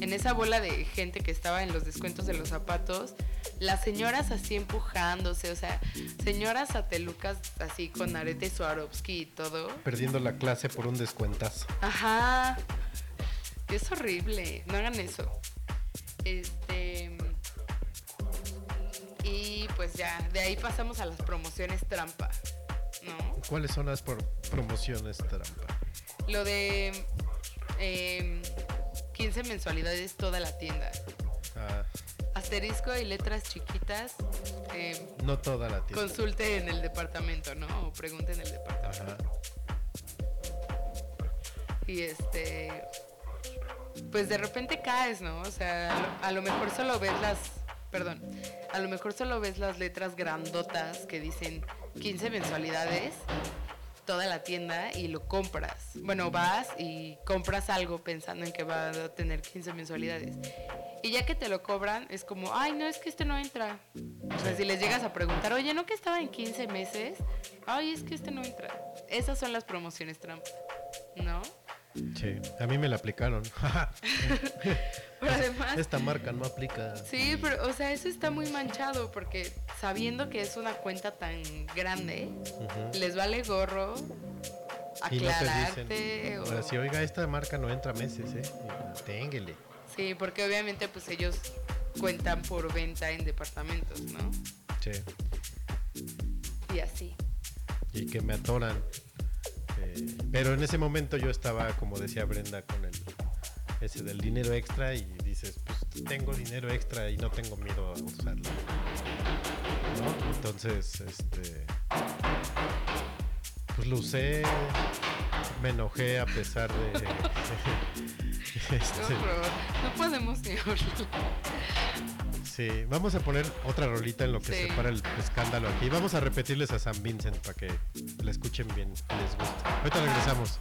en esa bola de gente que estaba en los descuentos de los zapatos, las señoras así empujándose, o sea, señoras satelucas así con arete Swarovski y todo. Perdiendo la clase por un descuentazo. Ajá. Es horrible. No hagan eso. Este. Y pues ya, de ahí pasamos a las promociones trampa. ¿No? ¿Cuáles son las promociones trampa? Lo de. em, 15 mensualidades toda la tienda. Ah, Asterisco y letras chiquitas. em, no toda la tienda. consulte en el departamento, ¿no? O pregunte en el departamento. Ajá. Y este. Pues de repente caes, ¿no? O sea, a lo, a lo mejor solo ves las. Perdón. A lo mejor solo ves las letras grandotas que dicen 15 mensualidades, toda la tienda y lo compras. Bueno, vas y compras algo pensando en que va a tener 15 mensualidades. Y ya que te lo cobran, es como, ay, no, es que este no entra. O sea, si les llegas a preguntar, oye, ¿no que estaba en 15 meses? Ay, es que este no entra. Esas son las promociones trampa, ¿no? Sí, a mí me la aplicaron. Pero además, esta marca no aplica. sí, pero, o sea, eso está muy manchado porque sabiendo que es una cuenta tan grande, les vale gorro Y no aclararte. dicen, o- ahora sí, oiga, esta marca no entra meses, ¿eh? Y, Ténguele. Sí, porque obviamente pues ellos cuentan por venta en departamentos, ¿no? Sí. Y así. y que me atoran. Pero en ese momento yo estaba, como decía Brenda, con el ese del dinero extra y dices, pues tengo dinero extra y no tengo miedo a usarlo. ¿No? Entonces, este pues lo usé, me enojé a pesar de este, horror. No podemos ni hablar. Sí, vamos a poner otra rolita en lo que Sí. se para el escándalo aquí. Vamos a repetirles a San Vincent para que la escuchen bien, les guste. Ahorita regresamos.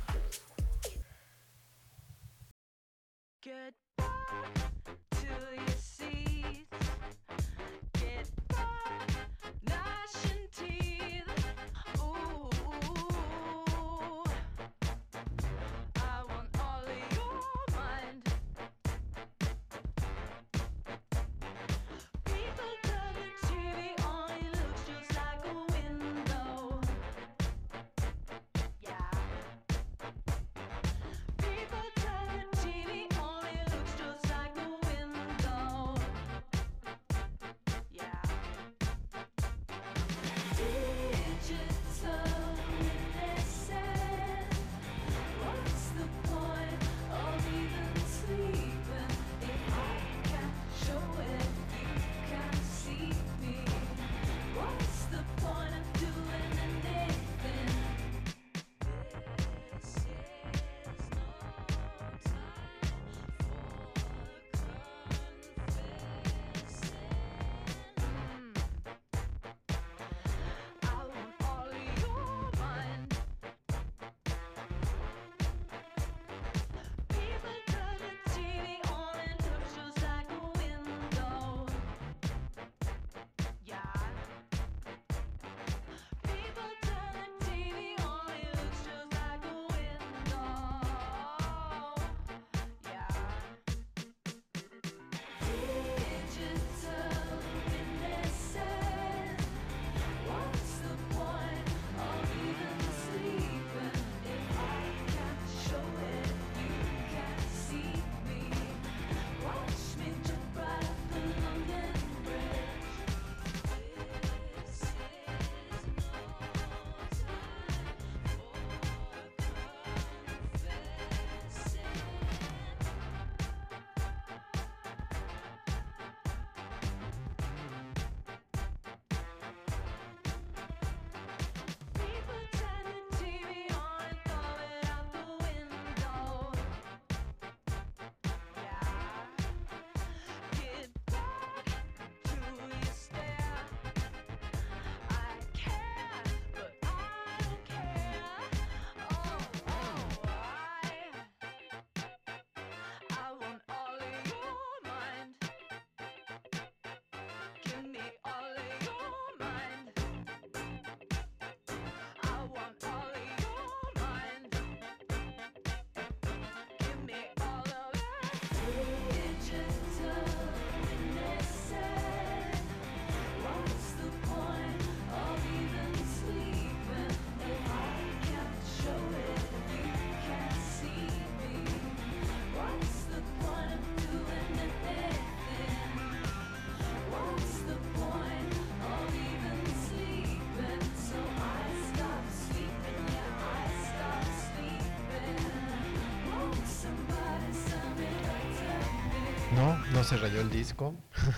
No, se rayó el disco.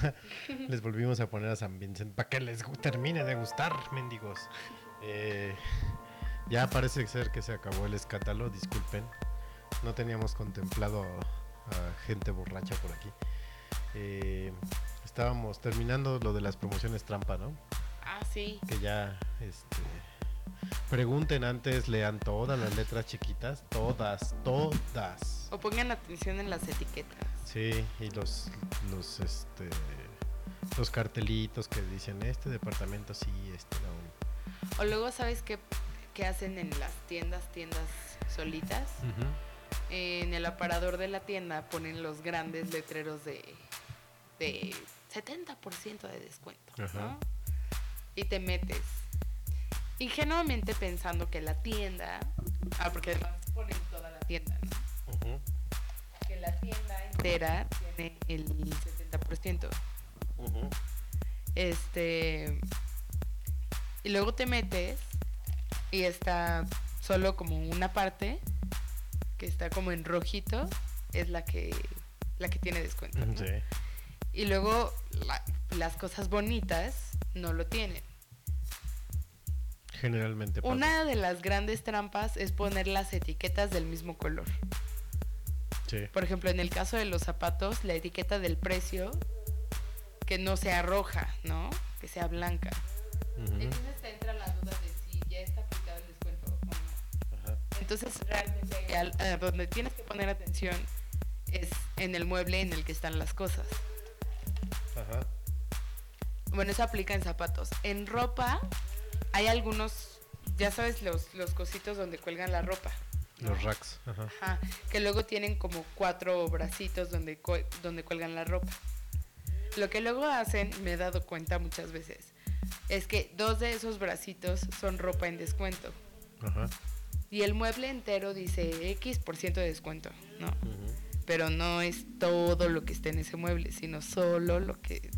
les volvimos a poner a San Vincent para que les termine de gustar, mendigos. Eh, ya parece ser que se acabó el escándalo, disculpen. No teníamos contemplado a, a gente borracha por aquí. Eh, estábamos terminando lo de las promociones trampa, ¿no? Ah, sí. que ya este pregunten antes, lean todas las letras chiquitas, todas, todas. O pongan atención en las etiquetas. Sí, y los los este los cartelitos que dicen este departamento sí, este no. O luego, ¿sabes qué, qué hacen en las tiendas, tiendas solitas? en el aparador de la tienda ponen los grandes letreros de, de 70% de descuento. ¿no? Y te metes. Ingenuamente pensando que la tienda. Ah, porque además ponen toda la tienda, ¿no? Que la tienda entera tiene el 70%. ujú. Este. Y luego te metes y está solo como una parte que está como en rojito, es la que la que tiene descuento. ¿no? Sí. Y luego la- las cosas bonitas no lo tienen. Generalmente pasa. Una de las grandes trampas es poner las etiquetas del mismo color. Sí. Por ejemplo, en el caso de los zapatos, la etiqueta del precio que no sea roja, ¿no? Que sea blanca. Entonces te entra la duda de si ya está aplicado el descuento o no. ajá. Entonces realmente al- a donde tienes que poner atención es en el mueble en el que están las cosas. Ajá. Bueno, eso aplica en zapatos. En ropa hay algunos, ya sabes, los, los cositos donde cuelgan la ropa. Los racks. Ajá. Ajá, que luego tienen como cuatro bracitos donde, donde cuelgan la ropa. Lo que luego hacen, me he dado cuenta muchas veces, es que dos de esos bracitos son ropa en descuento. Ajá. Y el mueble entero dice X por ciento de descuento, ¿no? ujú. Pero no es todo lo que está en ese mueble, sino solo lo que,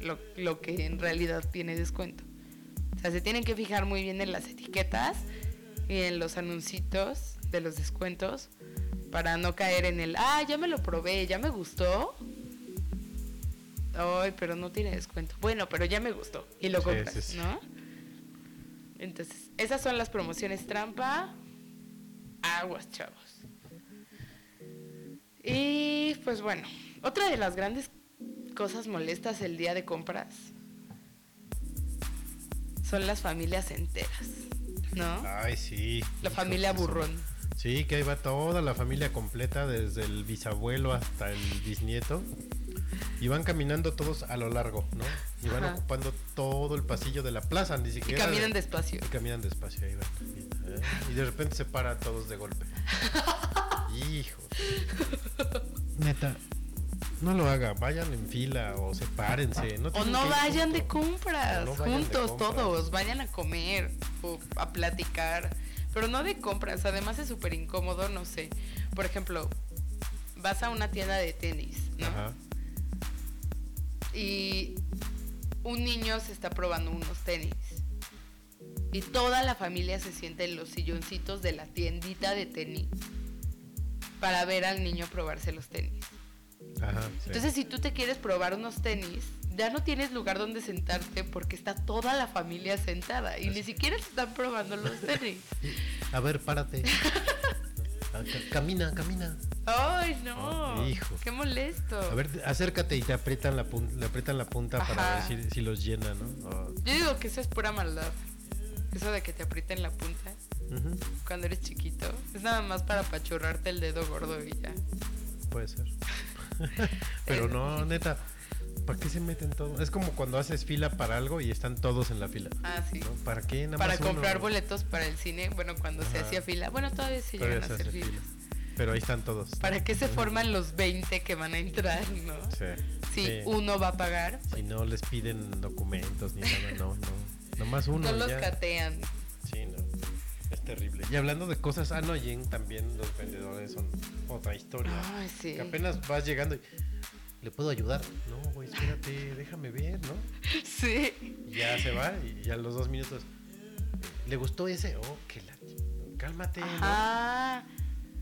lo, lo que en realidad tiene descuento. O sea, se tienen que fijar muy bien en las etiquetas y en los anuncios de los descuentos para no caer en el, ah, ya me lo probé, ya me gustó. Ay, pero no tiene descuento. Bueno, pero ya me gustó. Y lo Sí, compras, sí, sí. ¿no? Entonces, esas son las promociones trampa. Aguas, chavos. Y pues bueno, otra de las grandes cosas molestas el día de compras son las familias enteras, ¿no? Ay, sí. La familia burrón. Sí, que ahí va toda la familia completa, desde el bisabuelo hasta el bisnieto. Y van caminando todos a lo largo, ¿no? Y van Ajá. ocupando todo el pasillo de la plaza, ni Y siquiera. caminan de- despacio. Y caminan despacio, ahí van. Y de repente se paran todos de golpe. Hijo. Neta, no lo haga, vayan en fila o sepárense. No O no vayan de compras, O no vayan de juntos compras. todos, vayan a comer o a platicar, pero no de compras, además es súper incómodo, no sé. Por ejemplo, vas a una tienda de tenis, ¿no? Ajá. y un niño se está probando unos tenis. Y toda la familia se sienta en los silloncitos de la tiendita de tenis para ver al niño probarse los tenis. Ajá. sí. Entonces, si tú te quieres probar unos tenis, ya no tienes lugar donde sentarte porque está toda la familia sentada y ni siquiera se están probando los tenis. A ver, párate. Ah, ca- Camina, camina. ¡Ay, no! Oh, hijo. ¡Qué molesto! A ver, acércate y te aprietan la punta, le aprietan la punta para ver si, si los llena, ¿no? Oh, Yo digo que eso es pura maldad. Eso de que te aprieten la punta. cuando eres chiquito. Es nada más para apachurrarte el dedo gordo y ya. puede ser. Pero Eh, no, neta, ¿para qué se meten todos? Es como cuando haces fila para algo y están todos en la fila. Ah, sí. ¿no? ¿Para qué? Nada Para más uno. comprar boletos para el cine, bueno, cuando se hacía fila. Bueno, todavía Todavía llegan a se hacer hace filas. fila. Pero ahí están todos. ¿Para qué se forman los 20 que van a entrar, no? Sí. Si sí. uno va a pagar, Si no les piden documentos ni nada, no, no. Nomás uno. no los ya. catean. Sí, no. Es terrible. Y hablando de cosas, ah, no, y en- también los vendedores son otra historia. Ay, sí. Que apenas vas llegando y. ¿Le puedo ayudar? No, güey, espérate, déjame ver, ¿no? Sí. Y ya se va y ya a los dos minutos. ¿Le gustó ese? Oh, que la. Cálmate, ¿no? Ajá.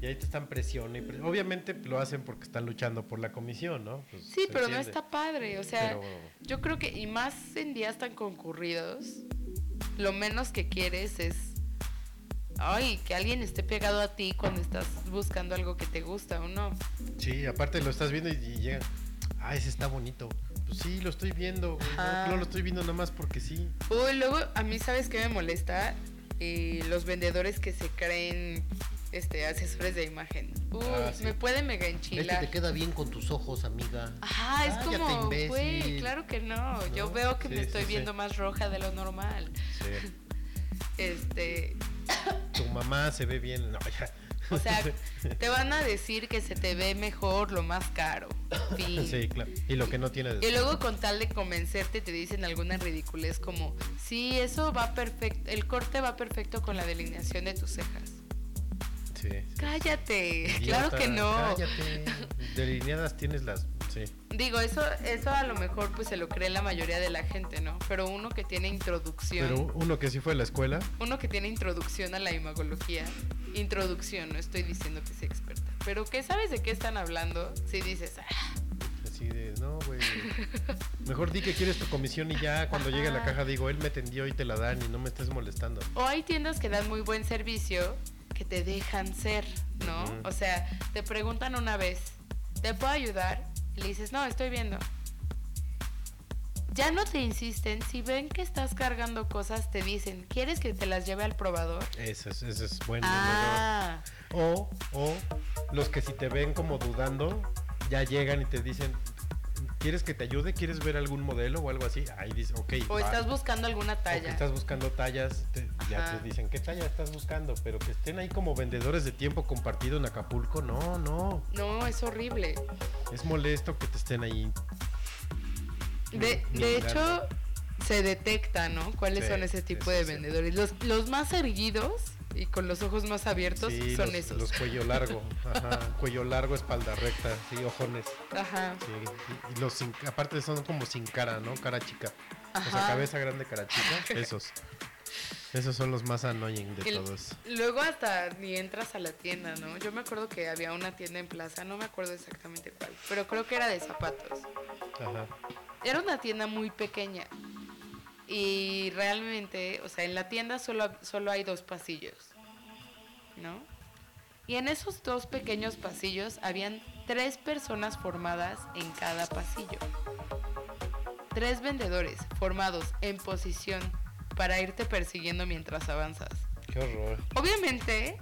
Y ahí te están presión y pre- Obviamente lo hacen porque están luchando por la comisión, ¿no? Pues, Sí, pero no está padre. O sea, Pero- yo creo que, y más en días tan concurridos, lo menos que quieres es. Ay, que alguien esté pegado a ti cuando estás buscando algo que te gusta o no. Sí, aparte lo estás viendo y, y llegan. Ah, ese está bonito. Pues sí, lo estoy viendo. güey. No, no lo estoy viendo nomás porque sí. Uy, luego a mí, ¿sabes qué me molesta? Eh, los vendedores que se creen este, asesores de imagen. Uy, Ah, sí. me puede mega Este enchilar. te queda bien con tus ojos, amiga. Ajá, es Cállate, como, güey, claro que no. Yo veo que Sí, me estoy sí. viendo más roja de lo normal. Sí. Este, Tu mamá se ve bien. No, ya. O sea, te van a decir que se te ve mejor lo más caro. Fin. Sí, claro. Y lo que no tiene Y luego con tal de convencerte te dicen alguna ridiculez como, sí, eso va perfecto, el corte va perfecto con la delineación de tus cejas. Sí. Cállate, claro que no. Cállate. Delineadas tienes las. Sí. Digo, eso, eso a lo mejor pues se lo cree la mayoría de la gente, ¿no? Pero uno que tiene introducción, Pero uno que sí fue a la escuela. uno que tiene introducción a la imagología, introducción, no estoy diciendo que sea experta, pero que sabes de qué están hablando, si dices, "Ah, Así de, no, güey. Mejor di que quieres tu comisión y ya cuando llegue a la caja digo, él me tendió y te la dan y no me estés molestando. O hay tiendas que dan muy buen servicio que te dejan ser, ¿no? O sea, te preguntan una vez, ¿te puedo ayudar? Le dices, no, estoy viendo. Ya no te insisten, si ven que estás cargando cosas, te dicen, ¿quieres que te las lleve al probador? Ese es, ese es buen Ah. O, o los que si te ven como dudando, ya llegan y te dicen, ¿quieres que te ayude? ¿Quieres ver algún modelo o algo así? Ahí dice, ok. o va". estás buscando alguna O talla. estás buscando tallas, te- ya te dicen, ¿qué talla estás buscando? Pero que estén ahí como vendedores de tiempo compartido en Acapulco, no, no. No, es horrible. Es molesto que te estén ahí. De, de hecho, se detecta, ¿no? ¿Cuáles Sí, son ese tipo de sí. vendedores? Los, los más erguidos y con los ojos más abiertos Sí, son los, esos. los cuello largo, ajá, cuello largo, espalda recta, sí, ojones. Ajá. Sí, y, y los sin- aparte son como sin cara, ¿no? Cara chica. O sea, Ajá. cabeza grande, cara chica, esos. Esos son los más annoying de El- todos. Luego hasta ni entras a la tienda, ¿no? Yo me acuerdo que había una tienda en plaza, no me acuerdo exactamente cuál, pero creo que era de zapatos. Ajá. Era una tienda muy pequeña y realmente, o sea, en la tienda solo, solo hay dos pasillos, ¿no? Y en esos dos pequeños pasillos habían tres personas formadas en cada pasillo. Tres vendedores formados en posición para irte persiguiendo mientras avanzas. Qué horror. Obviamente,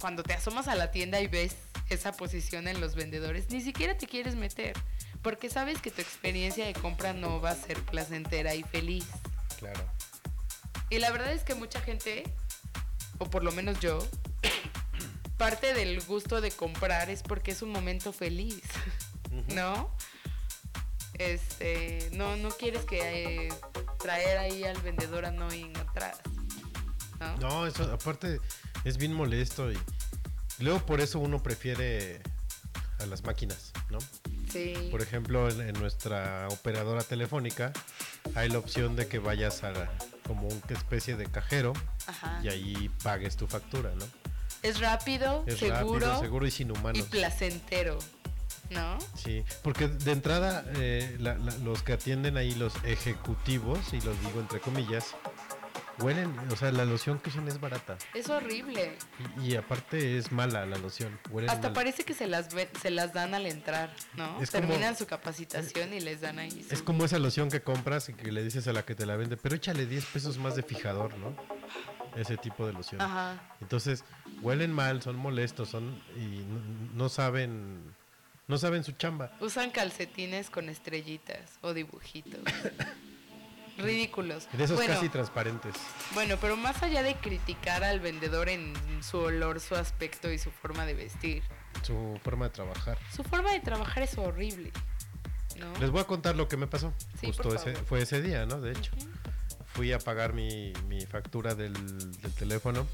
cuando te asomas a la tienda y ves esa posición en los vendedores, ni siquiera te quieres meter, porque sabes que tu experiencia de compra no va a ser placentera y feliz. Claro. Y la verdad es que mucha gente, o por lo menos yo, parte del gusto de comprar es porque es un momento feliz. ¿no? Este, no, no quieres que eh, traer ahí al vendedor annoying atrás, ¿no? No, eso aparte es bien molesto y luego por eso uno prefiere a las máquinas, ¿no? Sí. Por ejemplo, en, en nuestra operadora telefónica hay la opción de que vayas a la- como una especie de cajero Ajá. y ahí pagues tu factura, ¿no? Es rápido, Es seguro, rápido, seguro y sin y humanos. placentero, ¿no? Sí, porque de entrada eh, la- la- los que atienden ahí, los ejecutivos, y los digo entre comillas, huelen, o sea, la loción que usan es barata. Es horrible. Y, y aparte es mala la loción. Huelen Hasta mal. parece que se las ve- se las dan al entrar, ¿no? Es como- Terminan su capacitación y les dan ahí. Es como esa loción que compras y que le dices a la que te la vende, pero échale 10 pesos más de fijador, ¿no? Ese tipo de loción. Ajá. Entonces, huelen mal, son molestos, son y no, no saben no saben su chamba. Usan calcetines con estrellitas o dibujitos. Ridículos. De esos bueno, casi transparentes. bueno, pero más allá de criticar al vendedor en su olor, su aspecto y su forma de vestir, Su forma de trabajar. su forma de trabajar es horrible. ¿no? Les voy a contar lo que me pasó. Sí, Justo ese, fue ese día, ¿no? De hecho. Fui a pagar mi, mi factura del, del teléfono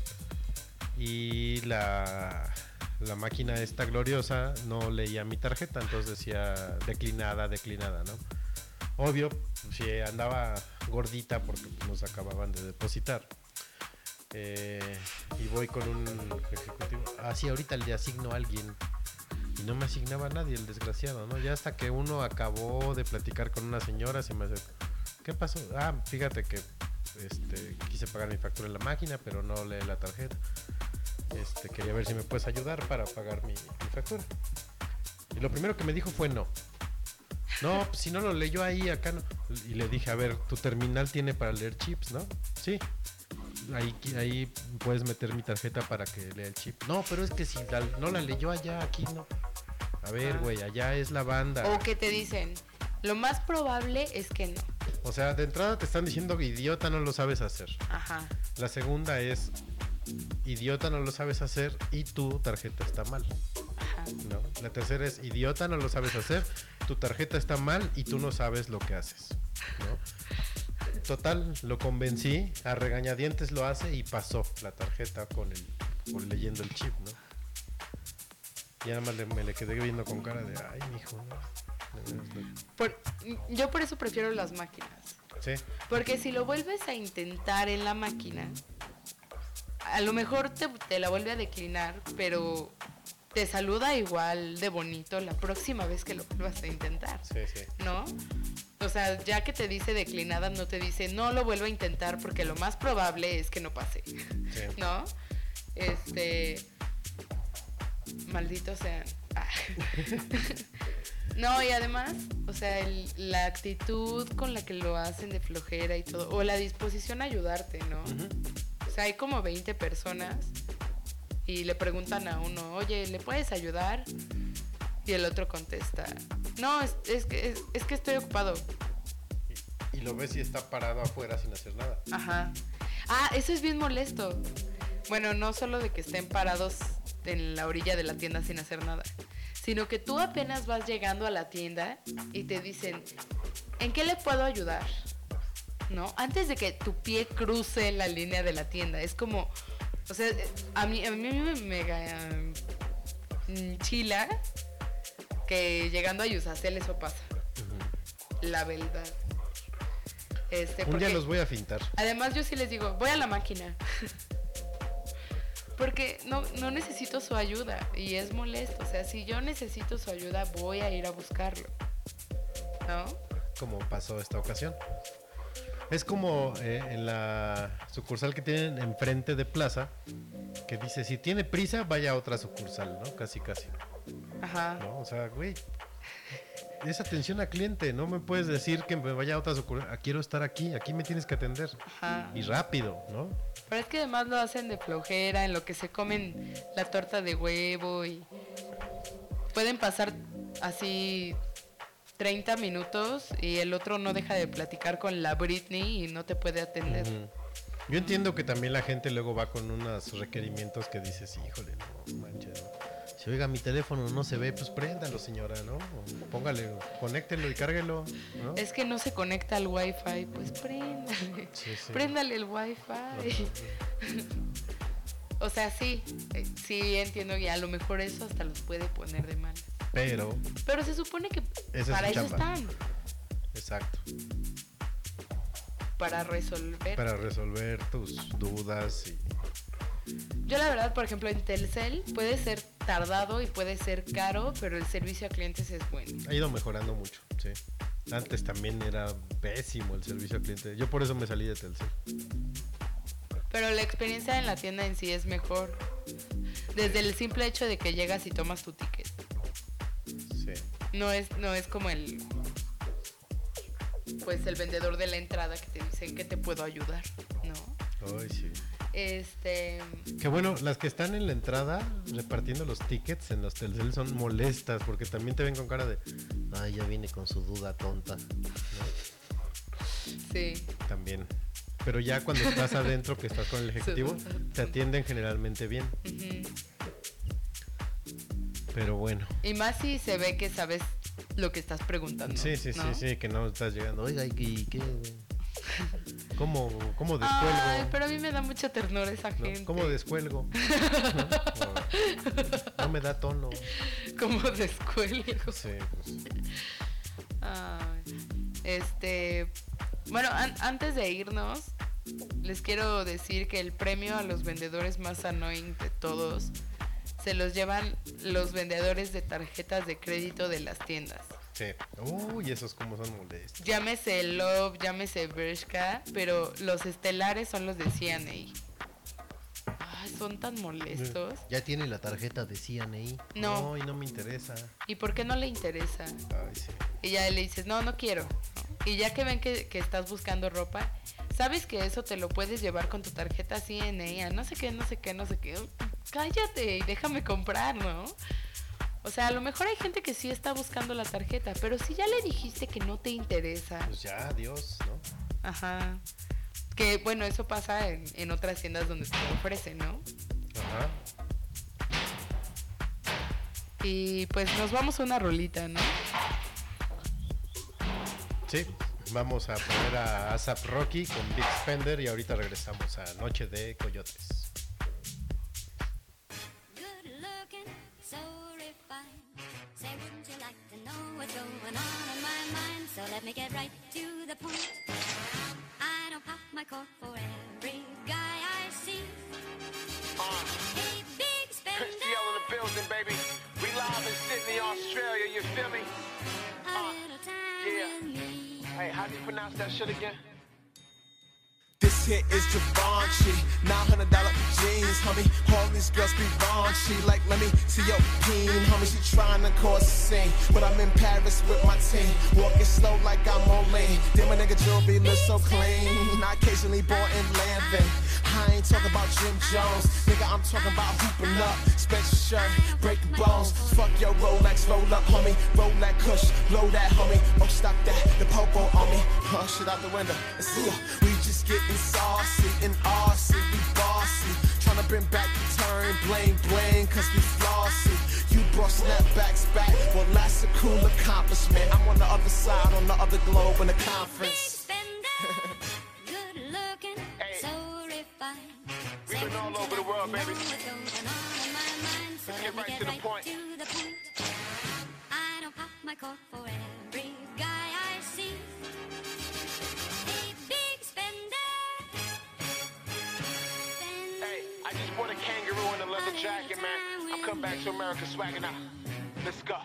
y la, la máquina esta gloriosa no leía mi tarjeta, entonces decía declinada, declinada, ¿no? Obvio, si andaba gordita porque nos acababan de depositar. Eh, y voy con un ejecutivo. Ah, sí, ahorita le asigno a alguien. Y no me asignaba a nadie, el desgraciado, ¿no? Ya hasta que uno acabó de platicar con una señora, se me acercó. ¿Qué pasó? Ah, fíjate que este, quise pagar mi factura en la máquina, pero no lee la tarjeta. Este, quería ver si me puedes ayudar para pagar mi factura. Y lo primero que me dijo fue no. No, pues si no lo leyó ahí, acá no. Y le dije, a ver, tu terminal tiene para leer chips, ¿no? Sí. Ahí, ahí puedes meter mi tarjeta para que lea el chip. No, pero es que si la- no la leyó allá, aquí no. A ver, Ah. güey, allá es la banda. O que te dicen, lo más probable es que no. O sea, de entrada te están diciendo que idiota no lo sabes hacer. Ajá. La segunda es, idiota no lo sabes hacer y tu tarjeta está mal. Ajá. ¿no? La tercera es idiota no lo sabes hacer, tu tarjeta está mal y tú no sabes lo que haces. ¿no? Total, lo convencí, a regañadientes lo hace y pasó la tarjeta con el, con leyendo el chip, ¿no? Y nada más le- me le quedé viendo con cara de, ay, mijo, ¿no? Por- yo por eso prefiero las máquinas. Sí, Porque si lo vuelves a intentar en la máquina, a lo mejor te, te la vuelve a declinar, pero te saluda igual de bonito la próxima vez que lo vuelvas a intentar, sí, sí. ¿no? O sea, ya que te dice declinada, no te dice no lo vuelvo a intentar porque lo más probable es que no pase, sí. ¿no? Este. Malditos sean. Ah. No, y además, o sea, el- la actitud con la que lo hacen de flojera y todo, o la disposición a ayudarte, ¿no? Sea, hay como 20 personas y le preguntan a uno, oye, ¿le puedes ayudar? Y el otro contesta, no, es, es que, es, es que estoy ocupado. Y, y lo ves y está parado afuera sin hacer nada. Ajá. Ah, eso es bien molesto. Bueno, no solo de que estén parados en la orilla de la tienda sin hacer nada, sino que tú apenas vas llegando a la tienda y te dicen, ¿en qué le puedo ayudar? ¿No? Antes de que tu pie cruce la línea de la tienda. Es como, o sea, a mí, a mí me mega mm, chila que llegando a Yusacel eso pasa. La verdad. Este, Un día los voy a fintar. Además, yo sí les digo, voy a la máquina. Porque no, no necesito su ayuda y es molesto. O sea, si yo necesito su ayuda, voy a ir a buscarlo. ¿No? como pasó esta ocasión. Es como eh, en la sucursal que tienen enfrente de plaza, que dice, si tiene prisa, vaya a otra sucursal, ¿no? Casi, casi. Ajá. ¿no? O sea, güey, es atención al cliente, no me puedes decir que me vaya a otra sucursal. Ah, Quiero estar aquí, aquí me tienes que atender. Ajá. Y rápido, ¿no? Pero es que además lo hacen de flojera, en lo que se comen la torta de huevo y pueden pasar así 30 minutos y el otro no deja de platicar con la Britney y no te puede atender. Yo entiendo que también la gente luego va con unos requerimientos que dices, híjole, no manches. ¿no? Si oiga mi teléfono no se ve, pues préndalo, señora, ¿no? O póngale, conéctelo y cárguelo, ¿no? Es que no se conecta al wifi, pues préndale. Sí, sí. Préndale el wifi. o sea, sí, eh, sí entiendo que a lo mejor eso hasta los puede poner de mal. Pero, Pero se supone que para eso chamba. están, exacto, para resolver. para resolver tus dudas y... Yo la verdad, por ejemplo, en Telcel puede ser tardado y puede ser caro, pero el servicio a clientes es bueno. Ha ido mejorando mucho, sí. Antes también era pésimo el servicio al cliente. Yo por eso me salí de Telcel. Pero la experiencia en la tienda en sí es mejor. Desde el simple hecho de que llegas y tomas tu ticket. No es, no es como el pues el vendedor de la entrada que te dicen que te puedo ayudar, ¿no? Ay, sí. Este Que bueno, las que están en la entrada repartiendo los tickets en los Telcel son molestas porque también te ven con cara de, ay, ya viene con su duda tonta. ¿no? sí. También. Pero ya cuando estás adentro, que estás con el ejecutivo, te atienden generalmente bien. Pero bueno. Y más si se ve que sabes lo que estás preguntando. Sí, sí, ¿no? sí, sí, que no estás llegando. Oiga, ¿y qué? ¿Cómo, cómo descuelgo? Ay, pero a mí me da mucha ternura esa ¿no? gente. ¿Cómo descuelgo? No me da tono. ¿Cómo descuelgo? Sí, pues, Ay, este, bueno, an- antes de irnos, les quiero decir que el premio a los vendedores más annoying de todos se los llevan los vendedores de tarjetas de crédito de las tiendas. sí. Uy, esos como son molestos. Llámese Love, llámese Bershka, pero los estelares son los de CNA. Son tan molestos. Ya tiene la tarjeta de CNI. No. No, y no me interesa. ¿Y por qué no le interesa? Ay, sí. Y ya le dices, no, no quiero. Y ya que ven que, que estás buscando ropa, sabes que eso te lo puedes llevar con tu tarjeta CNA, no sé qué, no sé qué, no sé qué. Cállate y déjame comprar, ¿no? O sea, a lo mejor hay gente que sí está buscando la tarjeta, pero si ya le dijiste que no te interesa, Pues ya, adiós, ¿no? ajá. Que bueno, eso pasa en, en otras tiendas donde te lo ofrecen, ¿no? Ajá. Y pues nos vamos a una rolita, ¿no? Sí, vamos a poner a ASAP Rocky con Big Spender y ahorita regresamos a Noche de Coyotes. My for every guy I see. Uh. Hey, big spender, in the building, baby. We live in Sydney, Australia, you feel me? Uh, time yeah. Hey, how do you pronounce that shit again? Here is Givenchy, $900 jeans, homie. All these girls be raunchy, like let me see your peen, homie. She tryna cause a scene, but I'm in Paris with my team, walking slow like I'm lean. Then my nigga jewelry look so clean. I occasionally bought in Lanvin. I ain't talking about Jim Jones, nigga. I'm talking about hooping up, special shirt, break the bones. Fuck your Rolex, roll up, homie. Roll that Kush, blow that, homie. Oh stop that, the popo on me. Oh shit out the window. It's here. We just getting saucy and RC, we bossy. Tryna bring back the turn, blame, blame, cause we flossy. You brought snapbacks back, well that's a cool accomplishment. I'm on the other side, on the other globe in the Big conference. good looking, Hey. so refined. We've been all over the world, baby. what's going on in my mind? So Let's get right to the point. to the point. I don't pop my cork for every guy I see. Just bought a kangaroo and a leather jacket, man. I'm coming back to America swagging out. Let's go.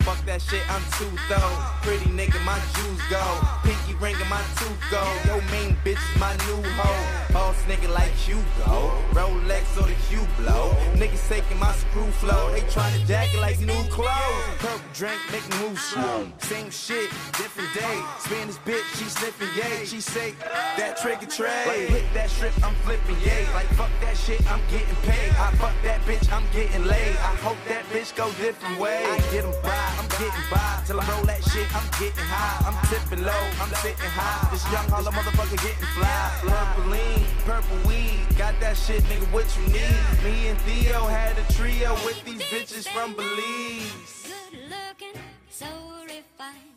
Fuck that shit, I'm too though. Pretty nigga, my jewels go. Pinky ring and my tooth go. Yo, main bitch is my new hoe. Boss nigga like Hugo. Rolex or the Q blow. Niggas taking my screw flow. They tryna jack it like new clothes. Purple drink, make me move slow. Same shit, different day. Spanish bitch, she sniffing yay. She say that trick or trade. Like hit that strip, I'm flipping yay. Like fuck that shit, I'm getting paid. I fuck that bitch, I'm getting laid. I hope that bitch go different way. I get 'em by, I'm getting by. Till I roll that shit, I'm getting high. I'm tipping low, I'm sitting high. This young holla motherfucker getting fly. Purple lean, purple weed. Got that shit, nigga, what you need? Me and Theo had a trio with these bitches from Belize. Good looking, so refined.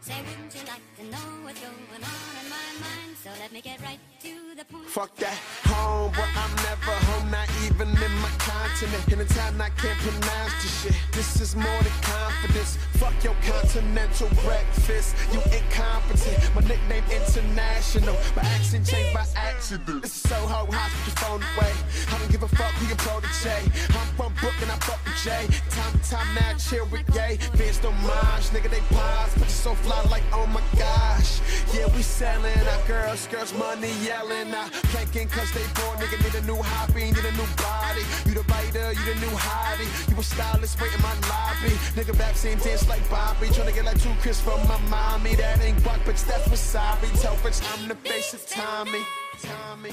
Say, wouldn't you like to know what's going on in my mind? So let me get right to the point. Fuck that home, but I'm never ah, ah. home, not even in my continent. Ah. In a time I can't pronounce this shit. This is more than confidence. Fuck your continental breakfast. You incompetent. My nickname international. My accent changed by accident. This is so hard, hot put your phone away. I don't give a fuck who your protege. I'm from Brooklyn, I fuck with Jay. Time to time now, chill with gay. Vince don't mind, nigga, they pause. But you so fly like, oh my gosh. Yeah, we selling our girls, girls money yelling. Out planking cause they poor, nigga need a new hobby, need a new body. You the writer, you the new hottie. You a stylist, wait in my lobby. Nigga back saying dance like Bobby. Tryna get like two Chris from my mommy. That ain't guac, bitch, that's wasabi. Tell bitch I'm the face of Tommy. Tommy.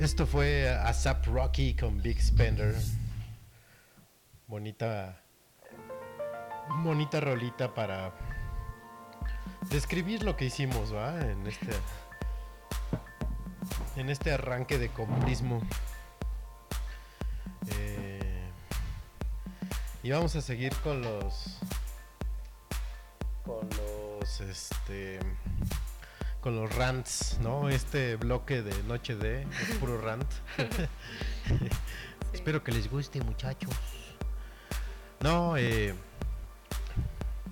Esto fue ASAP Rocky con Big Spender. Bonita. Bonita rolita para describir lo que hicimos, ¿va? En este. En este arranque de comunismo. Eh, y vamos a seguir con los. Con los. Este con los rants, ¿no? Este bloque de Noche de es puro rant. Espero que les guste, muchachos. No, eh,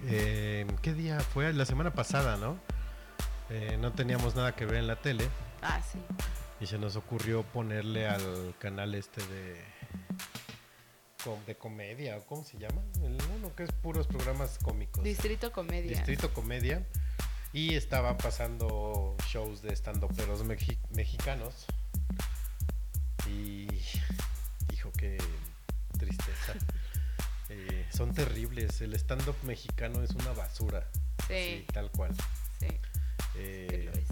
eh, ¿qué día fue? La semana pasada, ¿no? Eh, no teníamos nada que ver en la tele Ah, sí. y se nos ocurrió ponerle al canal este de de comedia, ¿o ¿cómo se llama? El uno que es puros programas cómicos. Distrito Comedia. Distrito Comedia. Y estaban pasando shows de estandoperos mexi- mexicanos. Y son terribles. El stand-up mexicano es una basura. Sí, tal cual. sí, Eh, sí lo es.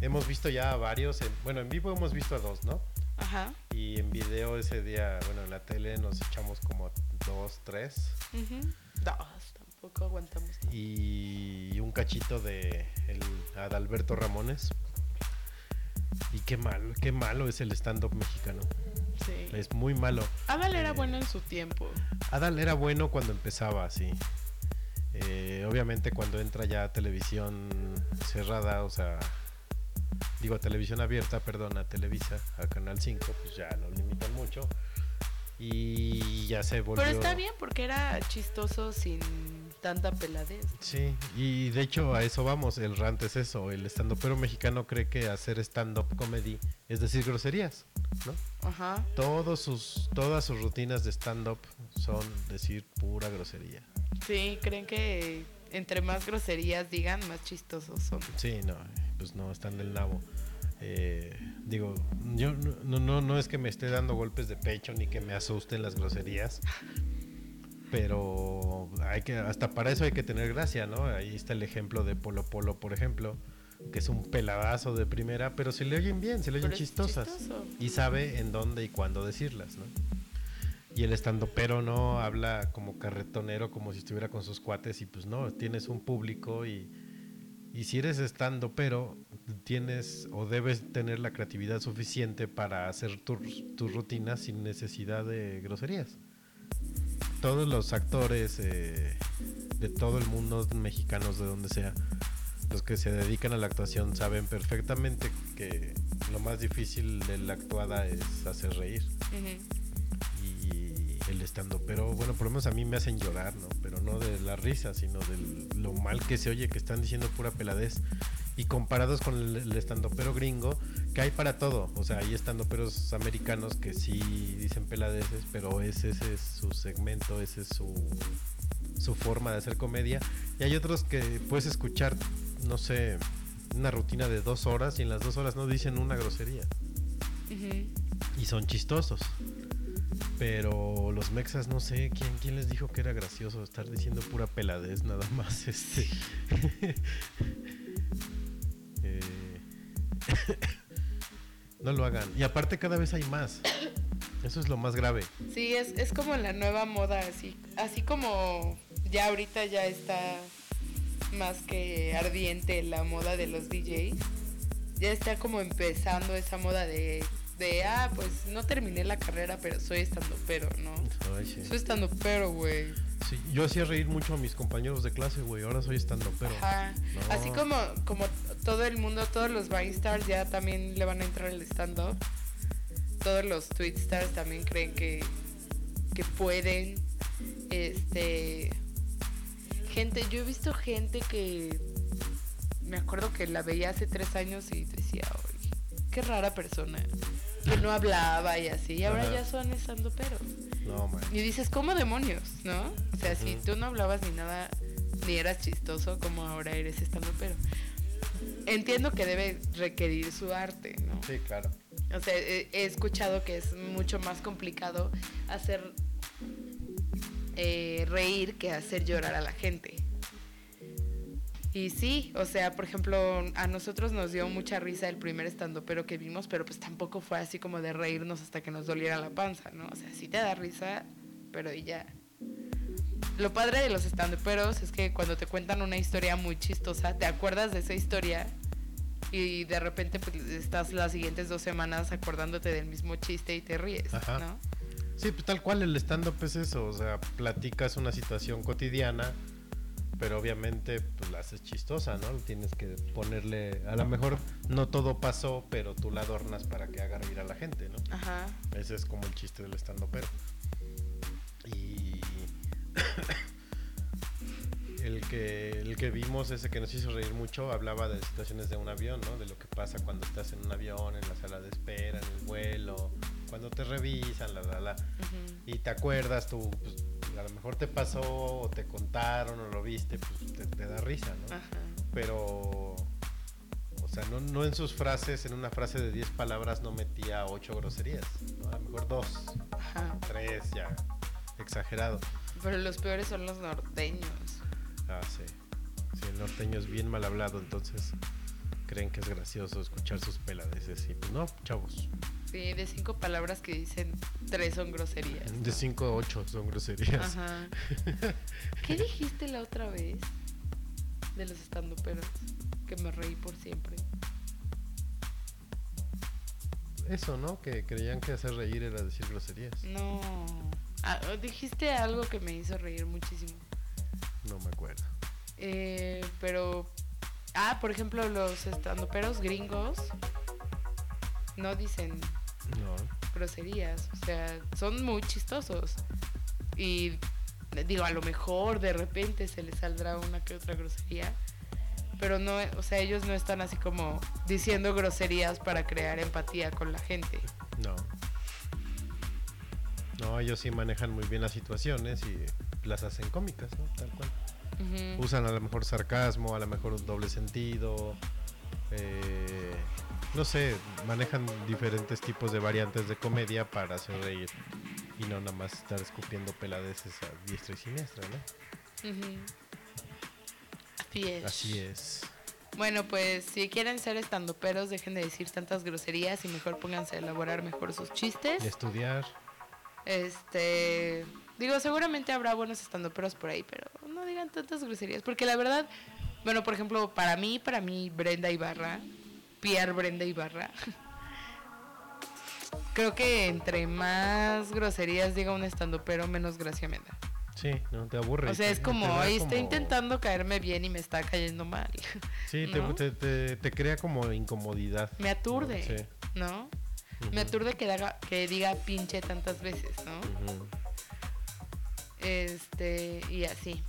hemos visto ya a varios. en- bueno, en vivo hemos visto a dos, ¿no? Ajá. Y en video ese día, bueno, en la tele nos echamos como dos, tres. ujú. Dos tampoco. Poco aguantamos. y un cachito de el Adalberto Ramones. Y qué malo, qué malo es el stand-up mexicano. Sí. Es muy malo. Adal era Eh, bueno en su tiempo. Adal era bueno cuando empezaba, sí. Eh, obviamente cuando entra ya a televisión cerrada, o sea, digo a televisión abierta, perdón, a Televisa, a Canal 5, pues ya lo limitan mucho. Y ya se volvió... Pero está bien porque era chistoso sin tanta peladez. Sí, y de hecho a eso vamos, el rant es eso, el pero mexicano cree que hacer stand-up comedy es decir groserías, ¿no? Ajá. Todos sus, todas sus rutinas de stand-up son decir pura grosería. Sí, creen que entre más groserías digan, más chistosos son. Sí, no, pues no, están del nabo. Eh, digo, yo no, no- no, no es que me esté dando golpes de pecho ni que me asusten las groserías, pero hay que, hasta para eso hay que tener gracia, ¿no? Ahí está el ejemplo de Polo Polo, por ejemplo, que es un peladazo de primera, pero se le oyen bien, se le oyen chistosas y sabe en dónde y cuándo decirlas, ¿no? Y el pero no habla como carretonero, como si estuviera con sus cuates, y pues no, tienes un público y, y si eres estando pero tienes o debes tener la creatividad suficiente para hacer tus tus rutinas sin necesidad de groserías. Todos los actores eh, de todo el mundo, mexicanos de donde sea, los que se dedican a la actuación saben perfectamente que lo más difícil de la actuada es hacer reír. Y el estando pero bueno por lo menos a mí me hacen llorar no pero no de la risa sino de lo mal que se oye que están diciendo pura peladez y comparados con el, el estando pero gringo que hay para todo o sea hay estando peros americanos que sí dicen peladeces pero ese, ese es su segmento ese es su su forma de hacer comedia y hay otros que puedes escuchar no sé una rutina de dos horas y en las dos horas no dicen una grosería y son chistosos. Pero los mexas, no sé, ¿quién, quién les dijo que era gracioso estar diciendo pura peladez nada más? Este. No lo hagan. Y aparte cada vez hay más. Eso es lo más grave. Sí, es, es como la nueva moda, así, así como ya ahorita ya está más que ardiente la moda de los DJs. Ya está como empezando esa moda de, de ah, pues no terminé la carrera, pero soy estando pero, ¿no? Ay, sí. Soy estando pero, güey. Sí, yo hacía reír mucho a mis compañeros de clase, güey. Ahora soy estando pero. Ajá. No. Así como, como todo el mundo, todos los Vine Stars ya también le van a entrar al stand-up. Todos los Tweet Stars también creen que, que pueden. Este. Gente, yo he visto gente que. Me acuerdo que la veía hace tres años y decía, "Ay, qué rara persona. Que no hablaba y así. Y ahora Ajá. ya son estando pero. No, man. Y dices, ¿cómo demonios? ¿No? O sea, si tú no hablabas ni nada, ni eras chistoso, como ahora eres estando, pero entiendo que debe requerir su arte, ¿no? Sí, claro. O sea, he, escuchado que es mucho más complicado hacer eh, reír que hacer llorar a la gente. Y sí, o sea, por ejemplo, a nosotros nos dio mucha risa el primer estando pero que vimos, pero pues tampoco fue así como de reírnos hasta que nos doliera la panza, ¿no? O sea, sí te da risa, pero y ya. Lo padre de los estandoperos es que cuando te cuentan una historia muy chistosa, te acuerdas de esa historia y de repente pues, estás las siguientes dos semanas acordándote del mismo chiste y te ríes, Ajá. ¿no? Sí, pues tal cual el stand-up es eso, o sea, platicas una situación cotidiana, pero obviamente pues la haces chistosa, ¿no? Tienes que ponerle, a lo mejor no todo pasó, pero tú la adornas para que haga reír a la gente, ¿no? Ajá. Ese es como el chiste del stand pero Y el que el que vimos ese que nos hizo reír mucho hablaba de situaciones de un avión, ¿no? De lo que pasa cuando estás en un avión, en la sala de espera, en el vuelo, cuando te revisan, la la la. Y te acuerdas tú, pues, a lo mejor te pasó o te contaron o lo viste, pues te, te da risa, ¿no? Pero o sea, no, no en sus frases, en una frase de 10 palabras no metía ocho groserías, ¿no? A lo mejor dos, Ajá. tres ya, exagerado. Pero los peores son los norteños. Ah, sí. Sí, el norteño es bien mal hablado, entonces creen que es gracioso escuchar sus peladeces. Y pues no, chavos. Sí, de cinco palabras que dicen, tres son groserías. De 5 a 8 son groserías. Ajá. ¿Qué dijiste la otra vez de los estandoperos? Que me reí por siempre. Eso, ¿no? Que creían que hacer reír era decir groserías. No. Ah, dijiste algo que me hizo reír muchísimo. No me acuerdo. Eh, pero. Ah, por ejemplo, los estandoperos gringos no dicen No. groserías. O sea, son muy chistosos. Y digo, a lo mejor de repente se les saldrá una que otra grosería. Pero no, o sea, ellos no están así como diciendo groserías para crear empatía con la gente. No. No, ellos sí manejan muy bien las situaciones y las hacen cómicas, ¿no? Tal cual. Usan a lo mejor sarcasmo, a lo mejor un doble sentido. eh, no sé, manejan diferentes tipos de variantes de comedia para hacer reír. Y no nada más estar escupiendo peladeces a diestra y siniestra, ¿no? Así es. Así es. Bueno, pues si quieren ser estandoperos, dejen de decir tantas groserías y mejor pónganse a elaborar mejor sus chistes. Y estudiar. Este, digo, seguramente habrá buenos estandoperos por ahí, pero no digan tantas groserías, porque la verdad, bueno, por ejemplo, para mí, para mí Brenda Ibarra, Pierre Brenda Ibarra. Creo que entre más groserías diga un estandopero, menos gracia me da. Sí, no te aburre. O sea, es como, ahí está como- intentando caerme bien y me está cayendo mal. Sí, te, ¿no? te, te- te crea como incomodidad. Me aturde, Sí. ¿no? Me aturde que, haga- que diga pinche tantas veces, ¿no? Este, y así.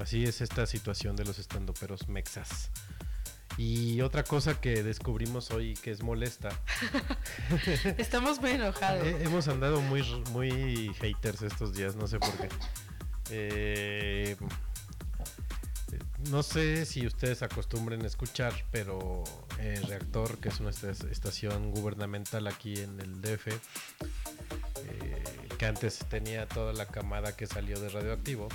Así es esta situación de los estandoperos mexas. Y otra cosa que descubrimos hoy que es molesta. Estamos muy enojados. eh, hemos andado muy, muy haters estos días, no sé por qué. Eh, no sé si ustedes acostumbren a escuchar, pero el Reactor, que es una esta- estación gubernamental aquí en el DF, eh, que antes tenía toda la camada que salió de radioactivo,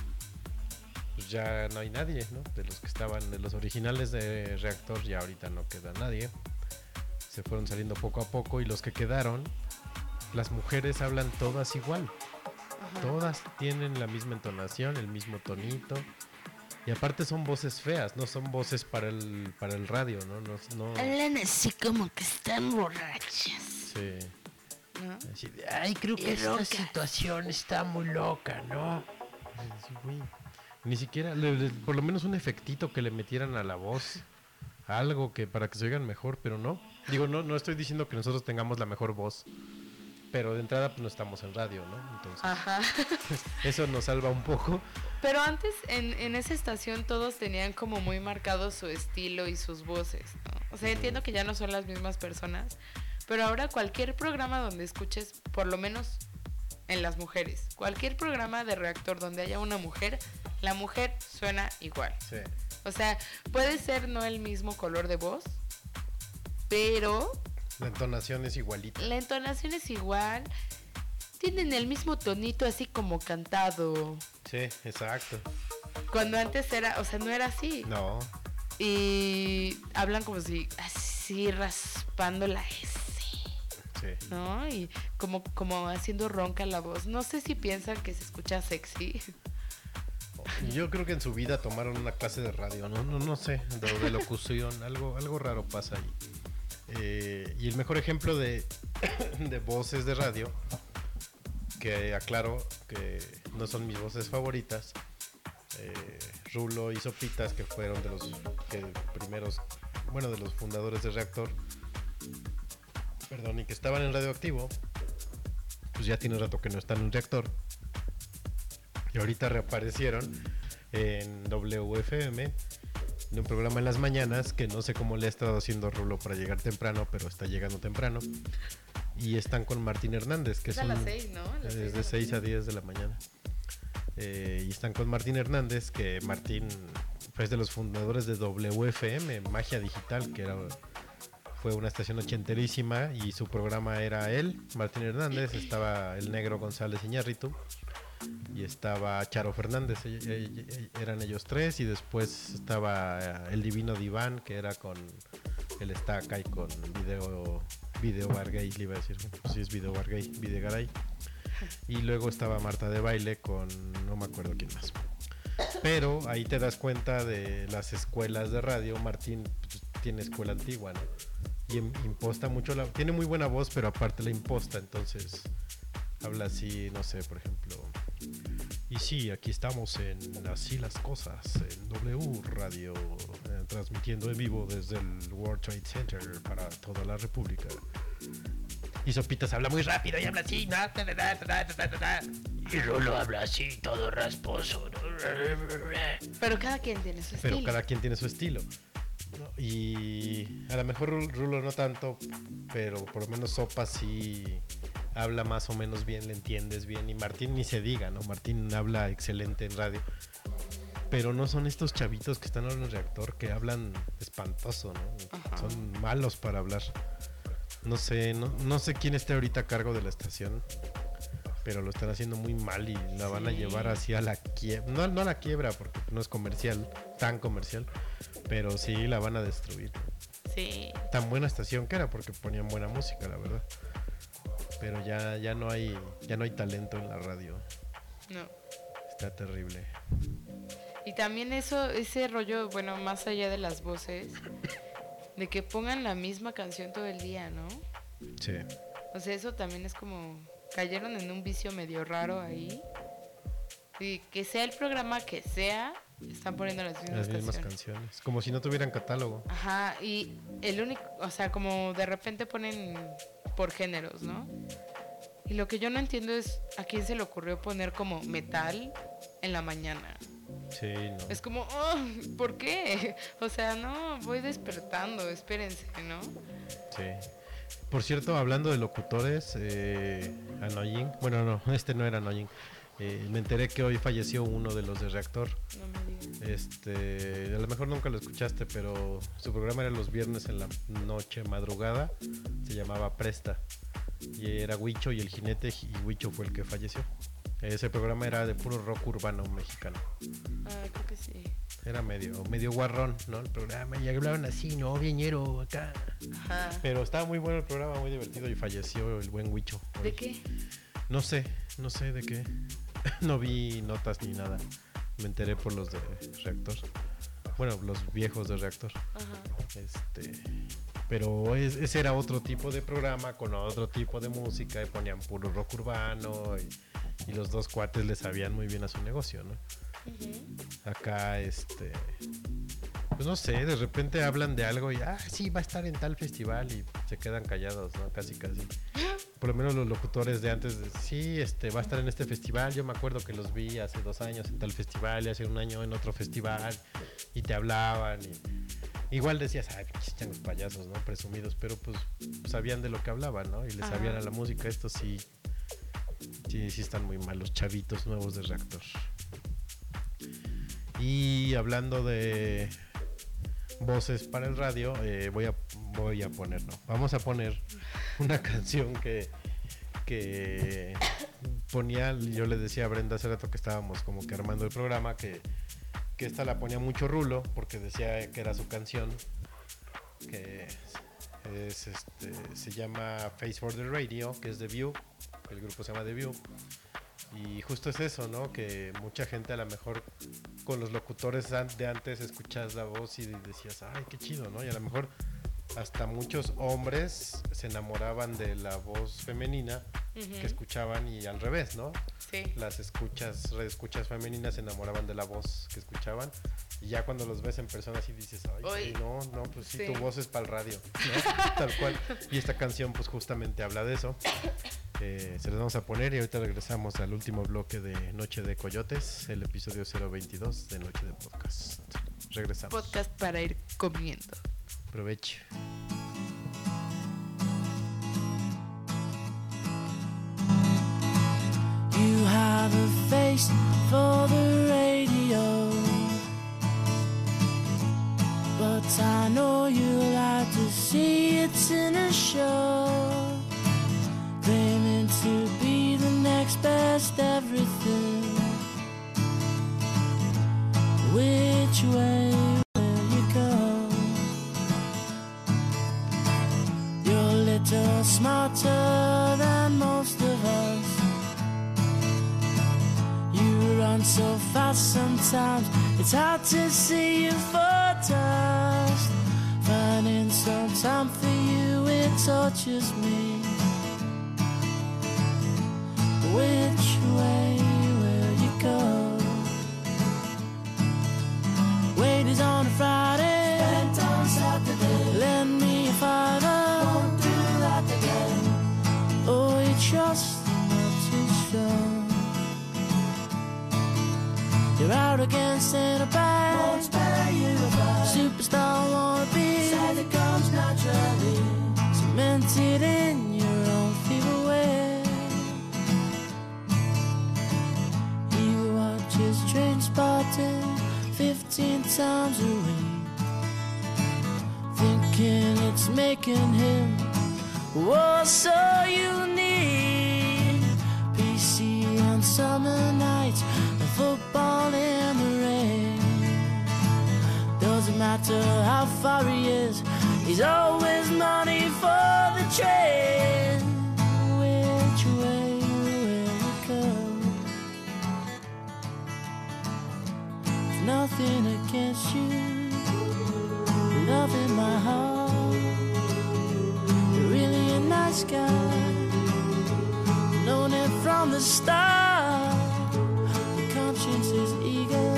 pues ya no hay nadie, ¿no? De los que estaban, de los originales de Reactor, ya ahorita no queda nadie. Se fueron saliendo poco a poco y los que quedaron, las mujeres hablan todas igual. Todas tienen la misma entonación, el mismo tonito. Y aparte son voces feas, no son voces para el, para el radio, ¿no? no, no Hablan así como que están borrachas. sí. ¿no? Así de, ay, creo que esta locas". situación está muy loca, ¿no? Ay, sí, güey. Ni siquiera, le- le- por lo menos un efectito que le metieran a la voz. Algo que para que se oigan mejor, pero no. Digo, no, no estoy diciendo que nosotros tengamos la mejor voz. Pero de entrada pues no estamos en radio, ¿no? Entonces, Ajá. eso nos salva un poco. Pero antes en, en esa estación todos tenían como muy marcado su estilo y sus voces, ¿no? O sea, entiendo que ya no son las mismas personas, pero ahora cualquier programa donde escuches, por lo menos en las mujeres, cualquier programa de reactor donde haya una mujer, la mujer suena igual. Sí. O sea, puede ser no el mismo color de voz, pero La entonación es igualita. la entonación es igual. Tienen el mismo tonito así como cantado. Sí, exacto. Cuando antes era, o sea, no era así. No, Y hablan como si así raspando la S, sí. ¿no? Y como, como haciendo ronca la voz. No sé si piensan que se escucha sexy. Yo creo que en su vida tomaron una clase de radio, no, no, no sé, de, de locución, algo, algo raro pasa ahí. Eh, y el mejor ejemplo de, de voces de radio, que aclaro que no son mis voces favoritas, eh, Rulo y Sopitas, que fueron de los primeros, bueno, de los fundadores de Reactor, perdón, y que estaban en Radioactivo, pues ya tiene rato que no están en Reactor. Y ahorita reaparecieron en WFM, en un programa en las mañanas, que no sé cómo le ha estado haciendo Rulo para llegar temprano, pero está llegando temprano. Y están con Martín Hernández, que es, Es a las un- seis, ¿no? Las es de 6 a 10 de la mañana. Eh, y están con Martín Hernández, que Martín fue de los fundadores de WFM, Magia Digital, que era fue una estación ochenterísima y su programa era él, Martín Hernández, estaba el negro González Iñárritu y estaba Charo Fernández, eran ellos tres y después estaba eh, el Divino Diván que era con el Estaca y con Video Video Vargay, le iba a decir, bueno, pues sí es Video Vargay, Videgaray. Y luego estaba Marta de Baile con no me acuerdo quién más. Pero ahí te das cuenta de las escuelas de radio. Martín pues, tiene escuela antigua, ¿no? Y im- imposta mucho la... Tiene muy buena voz, pero aparte la imposta, entonces habla así, no sé, por ejemplo. Y sí, aquí estamos en Así las Cosas, en W Radio, eh, transmitiendo en vivo desde el World Trade Center para toda la República. Y Sopitas habla muy rápido y habla así, ta. Y Rulo habla así, todo rasposo. Pero cada quien tiene su pero estilo. cada quien tiene su estilo. Y a lo mejor Ru- Rulo no tanto, pero por lo menos Sopa sí habla más o menos bien, le entiendes bien. Y Martín ni se diga, ¿no? Martín habla excelente en radio. Pero no son estos chavitos que están en el reactor que hablan espantoso, ¿no? Ajá. Son malos para hablar. No sé, no, no sé quién esté ahorita a cargo de la estación, pero lo están haciendo muy mal y la van a llevar hacia la quiebra. No, no a la quiebra, porque no es comercial, tan comercial, pero sí la van a destruir. Sí. Tan buena estación que era, porque ponían buena música, la verdad. Pero ya, ya no hay, ya no hay talento en la radio. No. Está terrible. Y también eso, ese rollo, bueno, más allá de las voces, de que pongan la misma canción todo el día, ¿no? Sí. O sea, eso también es como cayeron en un vicio medio raro ahí. Y que sea el programa que sea, están poniendo las mismas, Las mismas canciones. canciones. Como si no tuvieran catálogo. Ajá, y el único, o sea, como de repente ponen por géneros, ¿no? Y lo que yo no entiendo es a quién se le ocurrió poner como metal en la mañana. Sí, no. Es como, oh, ¿por qué? O sea, no, voy despertando, espérense, ¿no? Sí. Por cierto, hablando de locutores, eh, Annoying, bueno, no, este no era Annoying. Eh, me enteré que hoy falleció uno de los de Reactor. No me. Este, a lo mejor nunca lo escuchaste, pero su programa era los viernes en la noche, madrugada. Se llamaba Presta. Y era Huicho y el jinete, y Huicho fue el que falleció. Ese programa era de puro rock urbano mexicano. Ah, creo que sí. Era medio, medio guarrón, ¿no? El programa. Y hablaban así, ¿no? Viñero, acá. Ajá. Pero estaba muy bueno el programa, muy divertido y falleció el buen Huicho. ¿De qué? No sé, no sé de qué. no vi notas ni nada. Me enteré por los de Reactor. Bueno, los viejos de Reactor. Ajá. Este, pero es- ese era otro tipo de programa con otro tipo de música y ponían puro rock urbano y, y los dos cuates le sabían muy bien a su negocio, ¿no? Acá, este, pues no sé, de repente hablan de algo y, ah, sí, va a estar en tal festival y se quedan callados, ¿no? Casi, casi. Por lo menos los locutores de antes, de, sí, este, va a estar en este festival. Yo me acuerdo que los vi hace dos años en tal festival y hace un año en otro festival y te hablaban y igual decías, ay, changos payasos, ¿no? Presumidos, pero pues sabían de lo que hablaban, ¿no? Y le Ajá. sabían a la música. Estos sí, sí, sí están muy malos, chavitos nuevos de reactor. Y hablando de voces para el radio, eh, voy, a, voy a poner, no, vamos a poner una canción que, que ponía, yo le decía a Brenda hace rato que estábamos como que armando el programa, que, que esta la ponía mucho Rulo, porque decía que era su canción, que es, este, se llama Face for the Radio, que es The View, el grupo se llama The View. Y justo es eso, ¿no? Que mucha gente a lo mejor con los locutores de antes escuchas la voz y decías, ay, qué chido, ¿no? Y a lo mejor hasta muchos hombres se enamoraban de la voz femenina que escuchaban y al revés, ¿no? Sí. Las escuchas, escuchas femeninas se enamoraban de la voz que escuchaban y ya cuando los ves en persona así dices, ay, sí, no, no, pues sí, Sí. tu voz es para el radio, ¿no? Tal cual. Y esta canción pues justamente habla de eso. Eh, se las vamos a poner y ahorita regresamos al último bloque de Noche de Coyotes, el episodio 022 de Noche de Podcast. Regresamos. Podcast para ir comiendo. Provecho. You have a face for the radio, but I know you like to see it in a show, claiming to be the next best everything. Which way? Little smarter than most of us. You run so fast sometimes, it's hard to see you for dust. Finding some time for you, it tortures me. Which way will you go? Wait is on a Friday. Not too strong. You're out against in a bag. Won't spare you a bag. Superstar wanna be. It comes naturally. Cemented in your own feeble way. He watches train spotting 15 times a week. Thinking it's making him oh so unique. Summer nights, and football in the rain. Doesn't matter how far he is, he's always money for the train. Which way will you go? nothing against you. Love in my heart. You're really a nice guy. Known it from the start. Your conscience is eager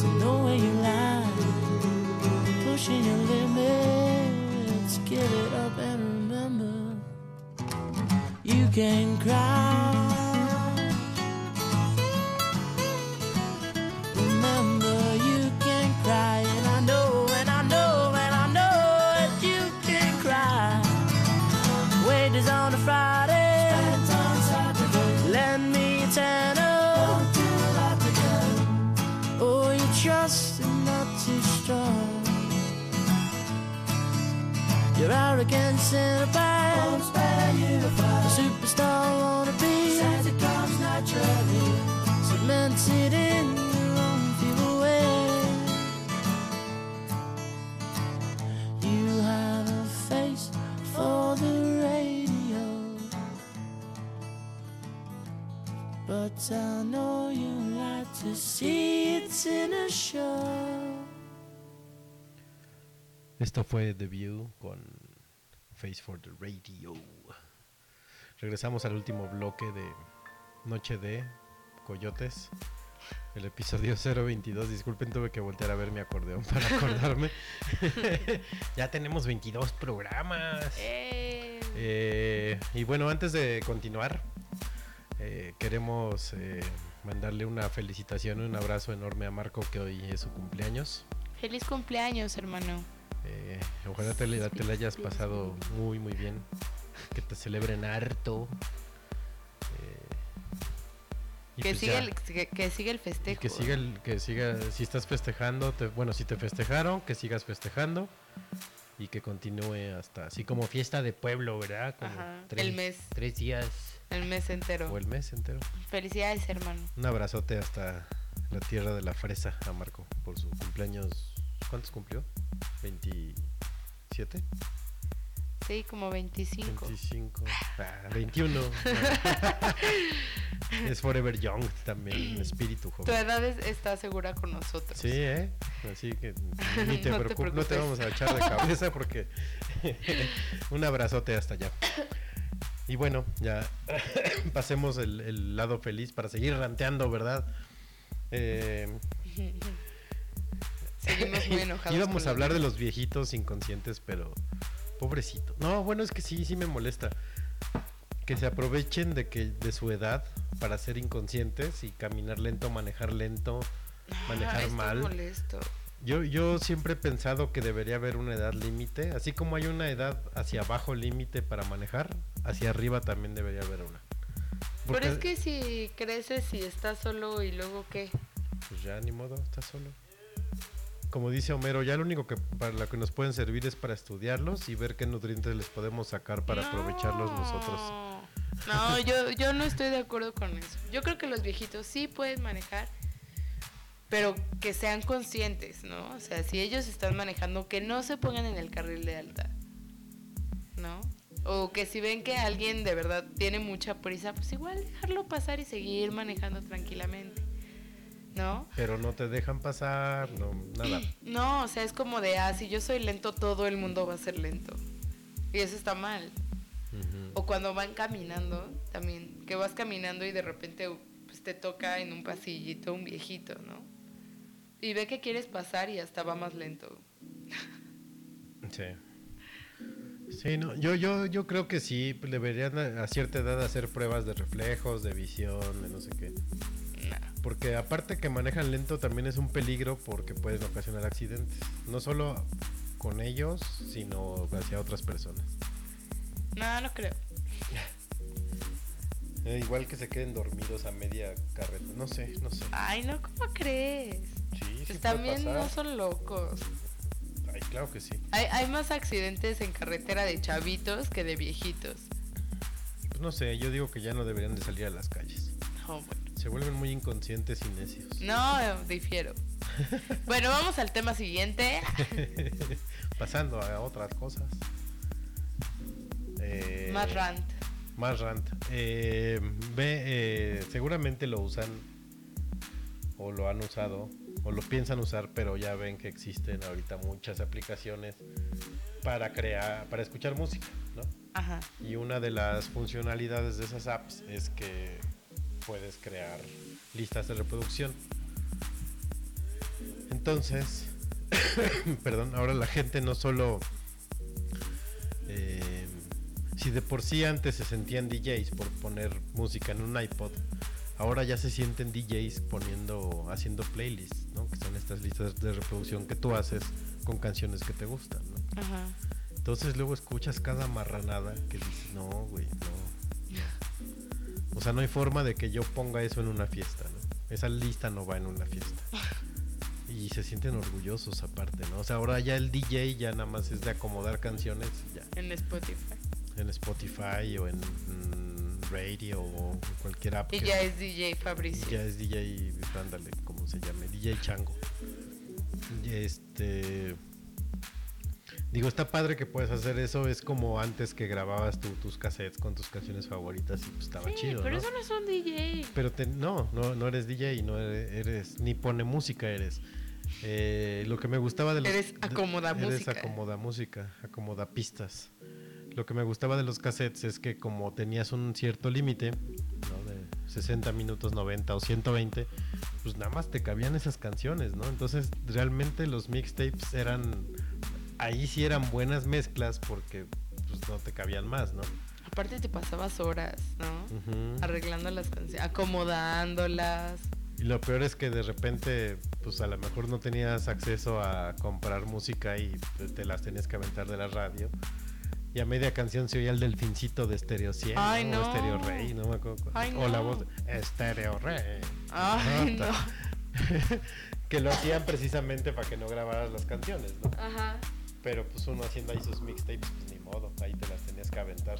to know where you lie. Pushing your limits. Give it up and remember. You can cry. Your arrogance in a bag. Won't spare you a superstar wanna be. Says it comes naturally. Cemented in your own feeble way. You have a face for the radio. But I know you like to see it in a show. Esto fue The View con Face for the Radio. Regresamos al último bloque de Noche de Coyotes. El episodio 022. Disculpen, tuve que voltear a ver mi acordeón para acordarme. ya tenemos 22 programas. Eh, Eh, y bueno, antes de continuar, eh, queremos eh, mandarle una felicitación, un abrazo enorme a Marco que hoy es su cumpleaños. feliz cumpleaños, hermano. Eh, ojalá te, la hayas pasado muy muy bien. Que te celebren harto. Eh, Que pues siga, el, que, que siga el festejo. que siga el, que siga, si estás festejando, te- bueno, si te festejaron, que sigas festejando y que continúe hasta, así como fiesta de pueblo, ¿verdad? Como Ajá, tres, el mes. tres días El mes entero. o el mes entero. Felicidades, hermano. Un abrazote hasta la tierra de la fresa a Marco por su cumpleaños. ¿Cuántos cumplió? ¿27? Sí, como 25. 25. Ah, 21. es Forever Young también, espíritu Tu joven. edad es- está segura con nosotros. Sí, ¿eh? Así que ni te, No te preocupes, no te vamos a echar de cabeza porque un abrazote hasta allá. Y bueno, ya pasemos el, el lado feliz para seguir ranteando, ¿verdad? Eh, Seguimos muy enojados. íbamos a hablar de los viejitos inconscientes, pero pobrecito. No, bueno, es que sí, sí me molesta. Que se aprovechen de que de su edad para ser inconscientes y caminar lento, manejar lento, manejar Ah, estoy mal. molesto. Yo, yo siempre he pensado que debería haber una edad límite, así como hay una edad hacia abajo límite para manejar, hacia arriba también debería haber una. Pero es que si creces y estás solo y luego qué. Pues ya ni modo, estás solo. Como dice Homero, ya lo único que para lo que nos pueden servir es para estudiarlos y ver qué nutrientes les podemos sacar para aprovecharlos nosotros. No, yo, yo no estoy de acuerdo con eso. Yo creo que los viejitos sí pueden manejar, pero que sean conscientes, ¿no? O sea, si ellos están manejando, que no se pongan en el carril de alta, ¿no? O que si ven que alguien de verdad tiene mucha prisa, pues igual dejarlo pasar y seguir manejando tranquilamente, ¿no? Pero no te dejan pasar, no, nada. No, o sea, es como de, ah, si yo soy lento, todo el mundo va a ser lento. Y eso está mal. O cuando van caminando, también, que vas caminando y de repente pues, te toca en un pasillito un viejito, ¿no? Y ve que quieres pasar y hasta va más lento. Sí. Sí, no, yo, yo, yo creo que sí, deberían a a cierta edad hacer pruebas de reflejos, de visión, de no sé qué. Porque aparte que manejan lento también es un peligro porque pueden ocasionar accidentes. No solo con ellos, sino hacia otras personas. No, no creo. Eh, igual que se queden dormidos a media carreta. No sé, no sé. Ay, no, ¿cómo crees? Sí, sí Pues puede también no son locos. Ay, claro que sí. Hay, hay más accidentes en carretera de chavitos que de viejitos. Pues no sé, yo digo que ya no deberían de salir a las calles. No, bueno. Se vuelven muy inconscientes y necios. No, difiero. bueno, vamos al tema siguiente. Pasando a otras cosas. Eh, Más rant. Más rant. Eh, ve, eh, seguramente lo usan o lo han usado o lo piensan usar, pero ya ven que existen ahorita muchas aplicaciones para crear, para escuchar música, ¿no? Ajá. Y una de las funcionalidades de esas apps es que puedes crear listas de reproducción. Entonces, perdón, ahora la gente no solo... eh, si de por sí antes se sentían DJs por poner música en un iPod, ahora ya se sienten DJs poniendo, haciendo playlists, ¿no? Que son estas listas de reproducción que tú haces con canciones que te gustan, ¿no? Ajá. Entonces luego escuchas cada marranada que dices, no, güey, no. O sea, no hay forma de que yo ponga eso en una fiesta, ¿no? Esa lista no va en una fiesta. Y se sienten orgullosos aparte, ¿no? O sea, ahora ya el DJ ya nada más es de acomodar canciones y ya. En Spotify. En Spotify o en mm, radio o cualquier app. Y ya es DJ Fabricio. ya es DJ, ándale, ¿cómo se llame? DJ Chango. Este. Digo, está padre que puedes hacer eso. Es como antes que grababas tus cassettes con tus canciones favoritas y pues estaba Sí, chido. pero ¿no? eso no es un DJ. Pero te- no, no, no eres DJ, no eres, eres- ni pone música eres. Eh, lo que me gustaba de los Eres de- acomoda eres música. acomoda música, acomoda pistas. Lo que me gustaba de los cassettes es que como tenías un cierto límite, ¿no? de 60 minutos, 90 o 120, pues nada más te cabían esas canciones, ¿no? Entonces realmente los mixtapes eran ahí sí eran buenas mezclas porque pues no te cabían más, ¿no? Aparte te pasabas horas, ¿no? Ujú. Arreglando las canciones, acomodándolas. Y lo peor es que de repente, pues a lo mejor no tenías acceso a comprar música y te, las tenías que aventar de la radio. Y a media canción se oía el delfincito de Stereo 100 Ay, ¿no? o no. Stereo Rey, no me acuerdo. Ay, O la no. voz de Stereo Rey. Ay, no. que lo hacían precisamente para que no grabaras las canciones, ¿no? Ajá. Pero pues uno haciendo ahí sus mixtapes, pues ni modo, ahí te las tenías que aventar.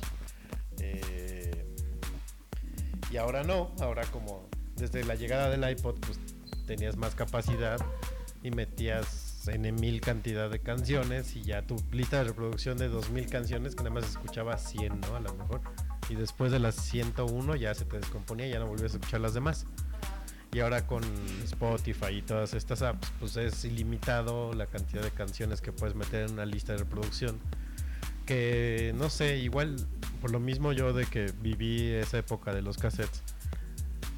Eh, y ahora no, ahora como desde la llegada del iPod, pues tenías más capacidad y metías en mil cantidad de canciones y ya tu lista de reproducción de 2000 canciones que nada más escuchaba 100, ¿no? A lo mejor. Y después de las 101 ya se te descomponía ya no volvías a escuchar las demás. Y ahora con Spotify y todas estas apps, pues es ilimitado la cantidad de canciones que puedes meter en una lista de reproducción. Que no sé, igual por lo mismo yo de que viví esa época de los cassettes.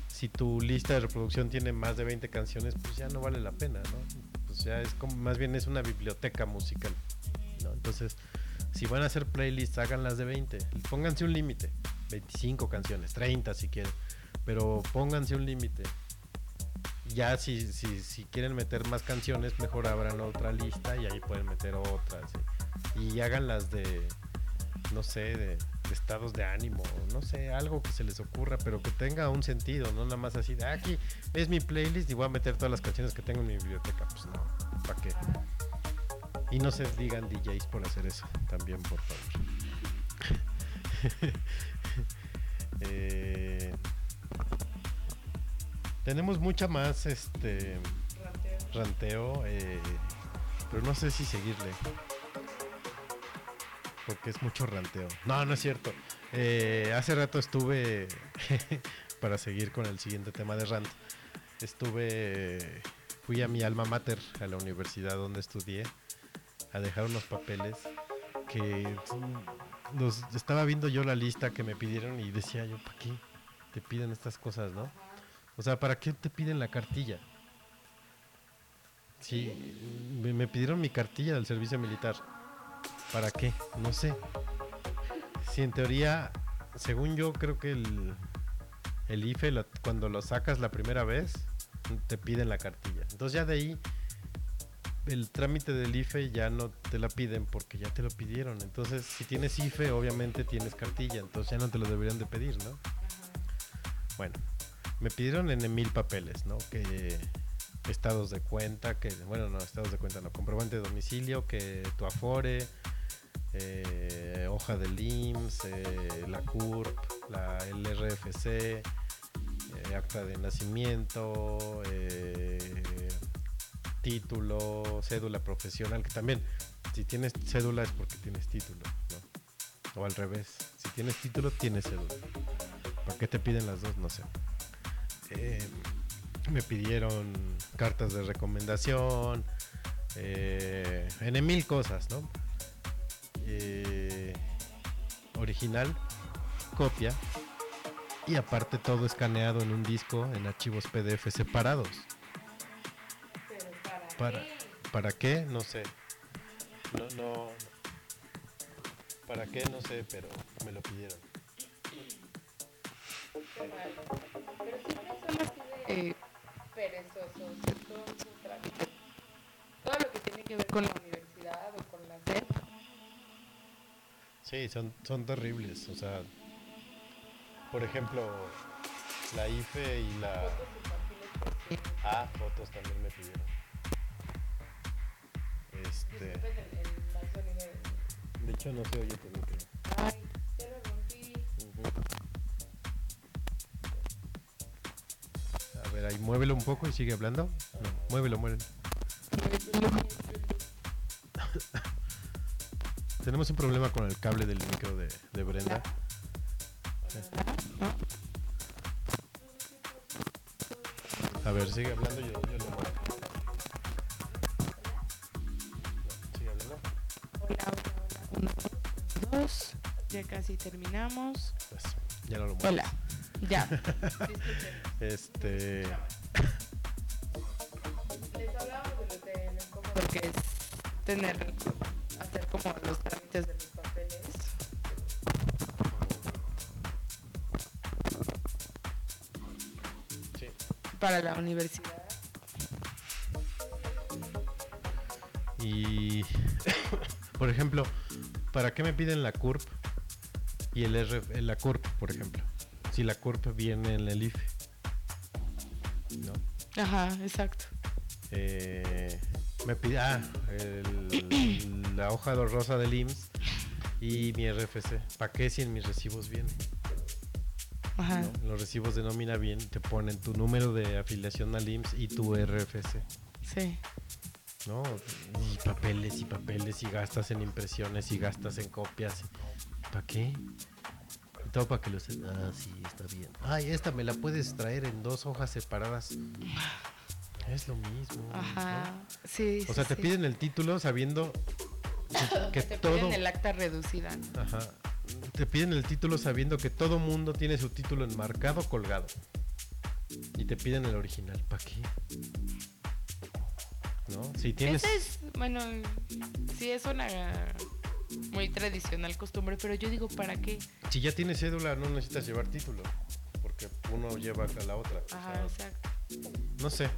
Si tu lista de reproducción tiene más de 20 canciones, pues ya no vale la pena, ¿no? Pues ya es como, más bien es una biblioteca musical, ¿no? Entonces, si van a hacer playlists, háganlas de 20. Pónganse un límite, 25 canciones, 30 si quieren, pero pónganse un límite. Ya si, si, si quieren meter más canciones, mejor abran otra lista y ahí pueden meter otras. Y, y háganlas de, no sé, de, de estados de ánimo, no sé, algo que se les ocurra, pero que tenga un sentido, no nada más así de "Ah, aquí es mi playlist y voy a meter todas las canciones que tengo en mi biblioteca. Pues no, ¿para qué? Y no se digan DJs por hacer eso, también por favor. Eh, tenemos mucha más este ranteo, eh, pero no sé si seguirle. Porque es mucho ranteo. No, no es cierto. Eh, hace rato estuve, para seguir con el siguiente tema de rant, estuve, fui a mi alma mater, a la universidad donde estudié, a dejar unos papeles que los estaba viendo yo la lista que me pidieron y decía yo, ¿para qué te piden estas cosas, no? O sea, ¿para qué te piden la cartilla? Sí, me, pidieron mi cartilla del servicio militar. ¿Para qué? No sé. Si en teoría, según yo, creo que el, el IFE, lo- cuando lo sacas la primera vez, te piden la cartilla. Entonces ya de ahí, el trámite del IFE ya no te la piden porque ya te lo pidieron. Entonces, si tienes IFE, obviamente tienes cartilla. Entonces ya no te lo deberían de pedir, ¿no? Bueno, me pidieron en mil papeles, ¿no? Que estados de cuenta, que, bueno, no, estados de cuenta, no, comprobante de domicilio, que tu Afore, eh, hoja del IMSS, eh, la CURP, la, el RFC, eh, acta de nacimiento, título, cédula profesional, que también, si tienes cédula es porque tienes título, ¿no? O al revés, si tienes título, tienes cédula. ¿Para qué te piden las dos? No sé. Eh, me pidieron cartas de recomendación, eh, en mil cosas, ¿no? Eh, original, copia y aparte todo escaneado en un disco en archivos PDF separados. Pero para, ¿Para, qué? ¿para qué? No sé. No, no. ¿Para qué? No sé, pero me lo pidieron. Qué. Pero eh, perezosos trámites. Todo lo que tiene que ver con la universidad o con la SEP. Sí, son, son terribles. O sea, por ejemplo, la IFE y la... fotos. Ah, fotos también me pidieron. Este... Disculpen el, el sonido de... De hecho, no se oye tu micro. Ay, ver, ahí muévelo un poco y sigue hablando. No, muévelo, muévelo. Tenemos un problema con el cable del micro de, de Brenda. A ver, sigue hablando, yo, yo lo muevo. No, sigue hablando. Hola, hola, hola. Uno, dos. Ya casi terminamos. Pues, ya no lo muevo. Hola. Ya. Este. Les hablábamos de lo, de lo que es tener, hacer como los trámites de los papeles. Sí. Para la universidad. Y. por ejemplo, ¿para qué me piden la CURP y el RF, la CURP, por ejemplo? Si la CURP viene en el IFE. ¿No? Ajá, exacto. Eh, me pide ah, el- la hoja de rosa del IMSS y mi RFC. ¿Para qué si en mis recibos viene? Ajá. ¿no? En los recibos de nómina bien te ponen tu número de afiliación al IMSS y tu RFC. Sí. ¿no? Y papeles y papeles y gastas en impresiones y gastas en copias. ¿Para qué? Para que lo se... Ah, sí, está bien. Ay, esta me la puedes traer en dos hojas separadas. Es lo mismo. ¿no? Ajá. Sí. O sea, sí, te sí. piden el título sabiendo que, que te todo... piden el acta reducida. Ajá. Te piden el título sabiendo que todo mundo tiene su título enmarcado colgado. Y te piden el original. ¿Para qué? ¿No? Si tienes... Es, bueno, sí es una muy tradicional costumbre, pero yo digo, ¿para qué? Si ya tienes cédula, no necesitas llevar título. Porque uno lleva a la otra. o Ajá, sea, exacto. no sé.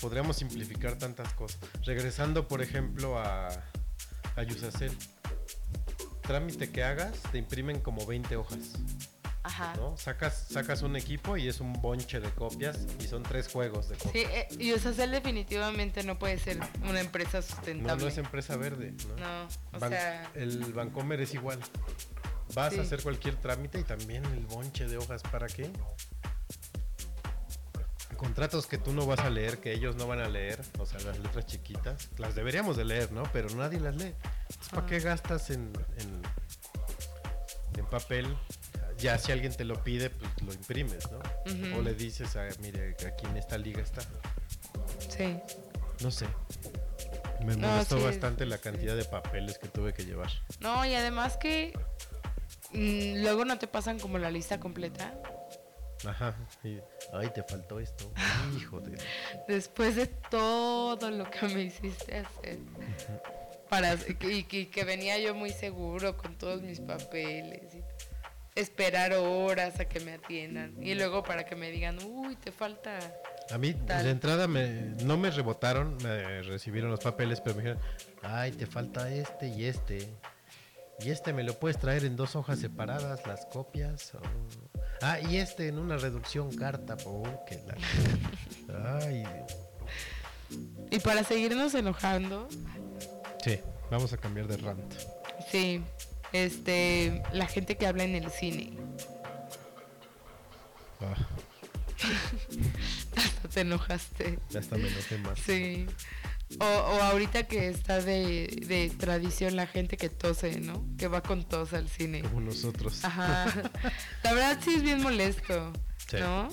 Podríamos simplificar tantas cosas. Regresando, por ejemplo, a, a Yusacel. Trámite que hagas, te imprimen como 20 hojas. Ajá. ¿no? Sacas, sacas un equipo y es un bonche de copias y son tres juegos de Sí, copias. eh, y Usacel definitivamente no puede ser una empresa no, sustentable. no es empresa verde. ¿no? No, o Ban- sea, El Bancomer es igual. Vas Sí. a hacer cualquier trámite y también el bonche de hojas. ¿Para qué? contratos que tú no vas a leer, que ellos no van a leer, o sea, las letras chiquitas, las deberíamos de leer, ¿no? Pero nadie las lee. Entonces, ¿Para qué gastas en, en, en papel? Ya si alguien te lo pide, pues lo imprimes, ¿no? O le dices, ah, mire, aquí en esta liga está. Sí. No sé. Me No, molestó sí, bastante la cantidad de papeles que tuve que llevar. No, y además que mm, luego no te pasan como la lista completa. Ajá. y, ay, te faltó esto. Hijo de... Después de todo lo que me hiciste hacer. Para, y, y que venía yo muy seguro con todos mis papeles. y esperar horas a que me atiendan. Y luego para que me digan, uy, te falta. A mí, Tal. de entrada, me, no me rebotaron, me recibieron los papeles, pero me dijeron, ay, te falta este y este. Y este me lo puedes traer en dos hojas separadas, las copias. o- Ah, y este en una reducción carta. Oh, que la... Ay, Y para seguirnos enojando, sí, vamos a cambiar de rant. sí, este, la gente que habla en el cine. Ah, Hasta te enojaste. ya hasta me enojé más. Sí. O, o ahorita que está de, de tradición la gente que tose, ¿no? Que va con tos al cine. Como nosotros. Ajá. La verdad sí es bien molesto, Sí. ¿no?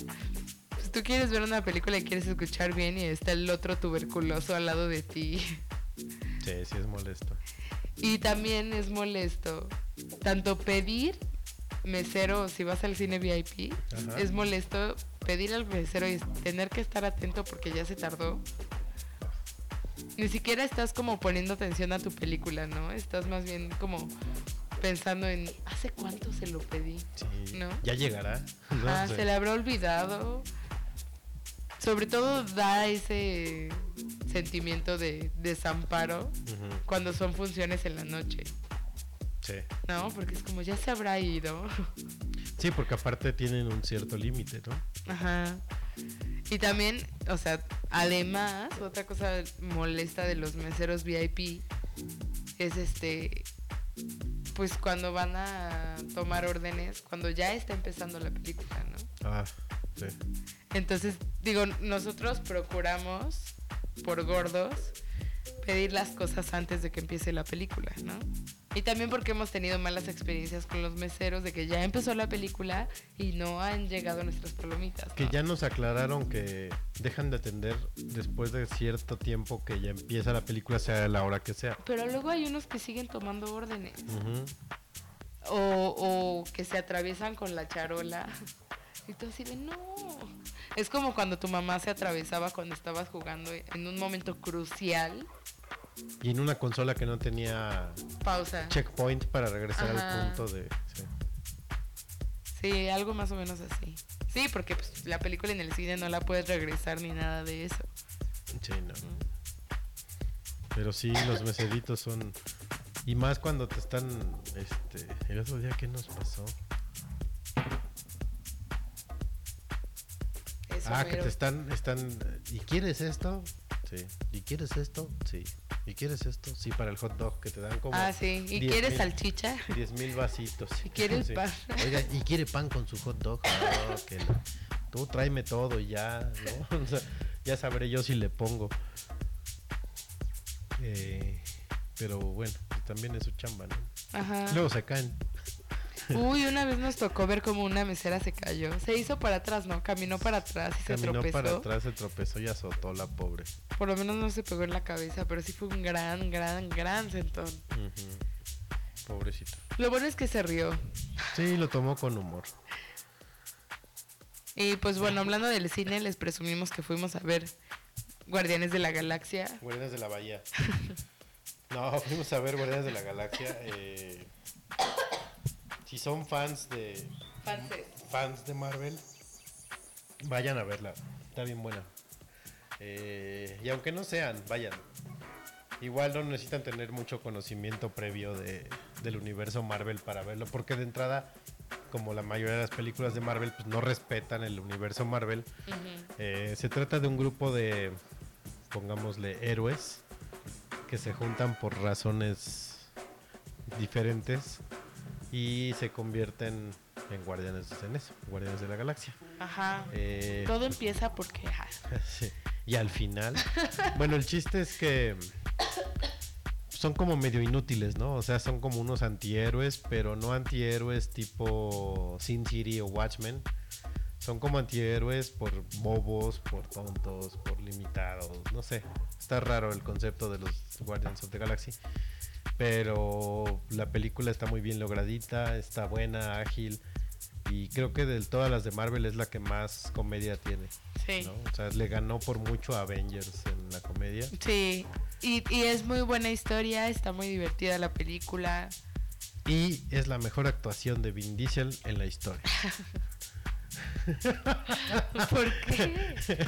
Pues tú quieres ver una película y quieres escuchar bien y está el otro tuberculoso al lado de ti. Sí, sí es molesto. Y también es molesto tanto pedir mesero si vas al cine VIP, Ajá. es molesto pedir al mesero y tener que estar atento porque ya se tardó. Ni siquiera estás como poniendo atención a tu película, ¿no? Estás más bien como pensando en ¿hace cuánto se lo pedí? Sí. ¿No? Ya llegará. ¿no? Ah, se le habrá olvidado. Sobre todo da ese sentimiento de desamparo cuando son funciones en la noche, sí. ¿no? Porque es como ya se habrá ido. Sí, porque aparte tienen un cierto límite, ¿no? Ajá. Y también, o sea, además, otra cosa molesta de los meseros VIP es este, pues cuando van a tomar órdenes, cuando ya está empezando la película, ¿no? Ah, sí. Entonces, digo, nosotros procuramos, por gordos, pedir las cosas antes de que empiece la película, ¿no? Y también porque hemos tenido malas experiencias con los meseros de que ya empezó la película y no han llegado nuestras palomitas. Que ya nos aclararon que dejan de atender después de cierto tiempo que ya empieza la película, sea la hora que sea. Pero luego hay unos que siguen tomando órdenes o, o que se atraviesan con la charola. Y tú así de no. Es como cuando tu mamá se atravesaba cuando estabas jugando en un momento crucial. Y en una consola que no tenía Pausa. checkpoint para regresar Ajá. al punto de... sí. Sí, algo más o menos así. Sí, porque pues, la película en el cine no la puedes regresar ni nada de eso. Sí, no. Pero sí, los meseritos son... Y más cuando te están... Este, el otro día, ¿qué nos pasó? Eso Ah, que te están, están, ¿y quieres esto? Sí. ¿Y quieres esto? Sí. ¿Y quieres esto? Sí, para el hot dog que te dan como Ah, sí. ¿Y 10 quieres mil- salchicha? 10 mil vasitos. ¿Y quieres pan? Oiga, ¿y quiere pan con su hot dog? No, que la- tú tráeme todo y ya, ¿no? O sea, ya sabré yo si le pongo. Eh, pero bueno, también es su chamba, ¿no? Ajá. Luego se caen. Uy, una vez nos tocó ver como una mesera se cayó. Se hizo para atrás, ¿no? Caminó para atrás y se Caminó tropezó. para atrás, se tropezó y azotó la pobre. Por lo menos no se pegó en la cabeza, pero sí fue un gran, gran, gran sentón. Pobrecito. Lo bueno es que se rió. Sí, lo tomó con humor. Y pues bueno, hablando del cine, les presumimos que fuimos a ver Guardianes de la Galaxia. Guardianes de la Bahía. No, fuimos a ver Guardianes de la Galaxia. eh, si son fans de fans de Marvel, vayan a verla. Está bien buena. Eh, y aunque no sean, vayan. Igual no necesitan tener mucho conocimiento previo de, del universo Marvel para verlo, porque de entrada, como la mayoría de las películas de Marvel, pues no respetan el universo Marvel. Eh, se trata de un grupo de, pongámosle, héroes que se juntan por razones diferentes y se convierten en Guardianes en eso, Guardianes de la Galaxia. Ajá. Eh, Todo empieza porque. ajá. Sí. Y al final, bueno, el chiste es que son como medio inútiles, ¿no? O sea, son como unos antihéroes, pero no antihéroes tipo Sin City o Watchmen. Son como antihéroes por bobos, por tontos, por limitados, no sé. Está raro el concepto de los Guardians of the Galaxy. Pero la película está muy bien logradita, está buena, ágil. Y creo que de todas las de Marvel es la que más comedia tiene. Sí. ¿no? O sea, le ganó por mucho a Avengers en la comedia. Sí. Y, y es muy buena historia, está muy divertida la película. Y es la mejor actuación de Vin Diesel en la historia. ¿Por qué?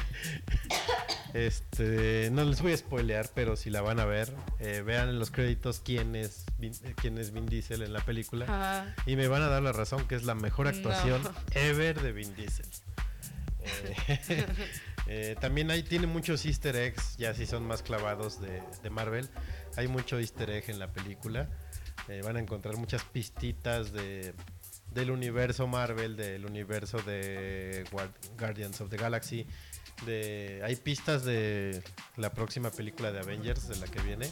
Este, no les voy a spoilear, pero si la van a ver, eh, vean en los créditos quién es, Vin, eh, quién es Vin Diesel en la película. Ajá. Y me van a dar la razón que es la mejor actuación No. ever de Vin Diesel. Eh, eh, también hay, tiene muchos easter eggs, ya si son más clavados de, de Marvel. Hay mucho easter egg en la película. Van a encontrar muchas pistitas de, del universo Marvel, del universo de Guard- Guardians of the Galaxy. De, hay pistas de la próxima película de Avengers, de la que viene.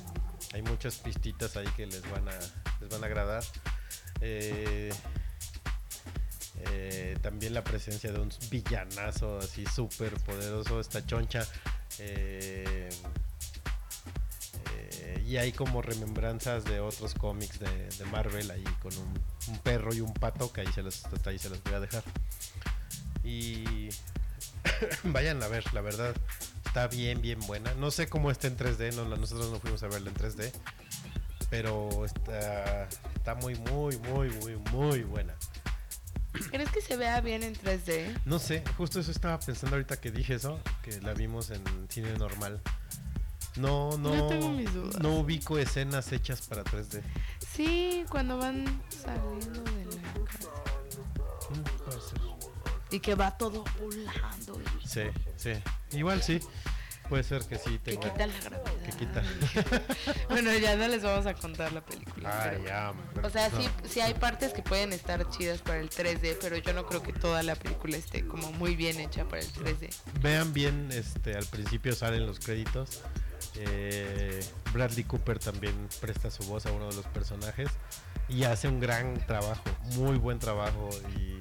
Hay muchas pistitas ahí que les van a, les van a agradar. Eh, eh, también la presencia de un villanazo así súper poderoso, esta choncha. eh, eh, y hay como remembranzas de otros cómics de, de Marvel ahí con un, un perro y un pato que ahí se los, ahí se los voy a dejar. Y vayan a ver, la verdad está bien, bien buena. No sé cómo está en 3D, no, la- nosotros no fuimos a verla en 3D, pero está, está muy, muy, muy, muy, muy buena. ¿Crees que se vea bien en 3D? No sé, justo eso estaba pensando ahorita que dije eso, que la vimos en cine normal. No, no, Yo tengo mis dudas. no ubico escenas hechas para 3D. Sí, cuando van saliendo de la casa. Mm. Y que va todo volando. y Sí, sí. Igual sí. Puede ser que sí Que tenga. quita la gravedad. que quita. Bueno, ya no les vamos a contar la película. Ah, pero- ya. O sea, no. sí, sí hay partes que pueden estar chidas para el 3D, pero yo no creo que toda la película esté como muy bien hecha para el 3D. Vean bien, este, al principio salen los créditos. Eh, Bradley Cooper también presta su voz a uno de los personajes y hace un gran trabajo, muy buen trabajo y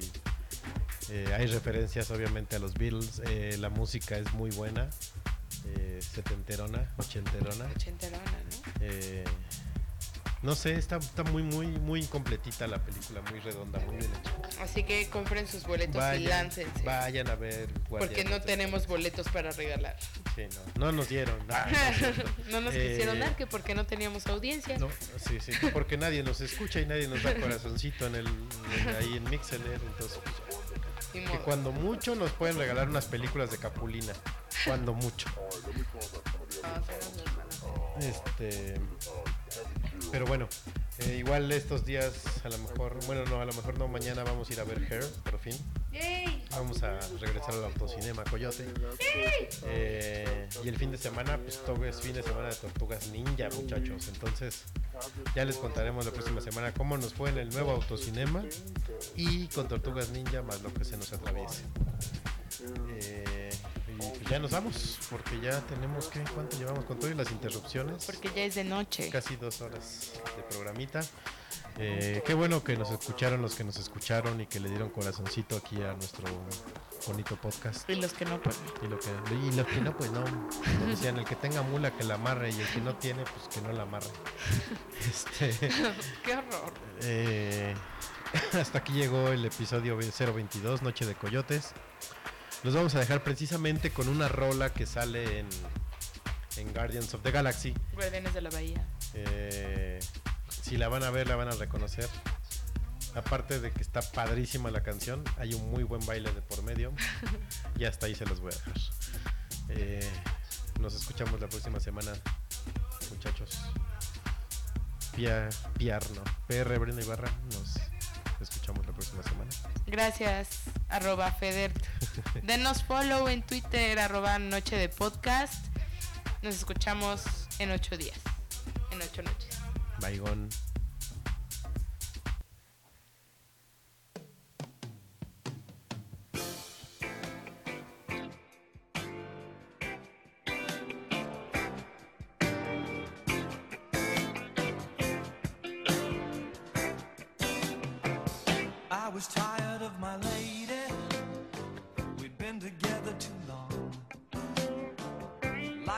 eh, hay referencias obviamente a los Beatles. eh, la música es muy buena, setenterona, ochenterona. Ochenterona, ¿no? No sé, está, está muy, muy, muy completita la película, muy redonda, muy bien hecha. Así que compren sus boletos y láncense. vayan a ver. Porque no tenemos boletos para regalar. Sí, no, no nos dieron. Ah, no nos Eh, quisieron dar que porque no teníamos audiencia. No, sí, sí, porque nadie nos escucha y nadie nos da corazoncito en el, en- ahí en Mixeler, entonces pues, que modo. cuando mucho nos pueden regalar unas películas de Capulina, cuando mucho. Este, pero bueno, eh, igual estos días a lo mejor, bueno no, a lo mejor no, mañana vamos a ir a ver Hair, por fin. ¡Yay! Vamos a regresar al autocinema Coyote. Eh, y el fin de semana, pues todo es fin de semana de Tortugas Ninja, muchachos. Entonces, ya les contaremos la próxima semana cómo nos fue en el nuevo autocinema y con Tortugas Ninja más lo que se nos atraviese. Eh, ya nos vamos, porque ya tenemos que, ¿cuánto llevamos con todo y las interrupciones? Porque ya es de noche. Casi dos horas de programita. Eh, qué bueno que nos escucharon los que nos escucharon y que le dieron corazoncito aquí a nuestro bonito podcast. Y los que no, pues. Y, lo que, y los que no, pues no. Como decían, el que tenga mula que la amarre y el que no tiene, pues que no la amarre. Este, ¡Qué horror! eh, hasta aquí llegó el episodio 022, Noche de Coyotes. Los vamos a dejar precisamente con una rola que sale en, en Guardians of the Galaxy. Guardianes de la Bahía. Eh, si la van a ver, la van a reconocer. Aparte de que está padrísima la canción, hay un muy buen baile de por medio. Y hasta ahí se los voy a dejar. Eh, nos escuchamos la próxima semana, muchachos. Pia, Piar, no. PR Brenda Ibarra, nos escuchamos la próxima semana. Gracias, arroba Feder. Denos follow en Twitter, arroba Noche de Podcast. Nos escuchamos en ocho días, en ocho noches. Baigón.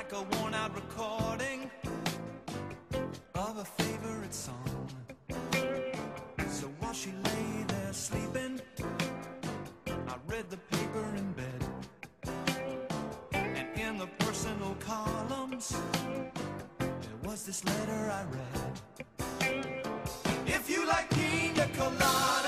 like a worn out recording of a favorite song. So while she lay there sleeping, I read the paper in bed. And in the personal columns, there was this letter I read. If you like pina colada.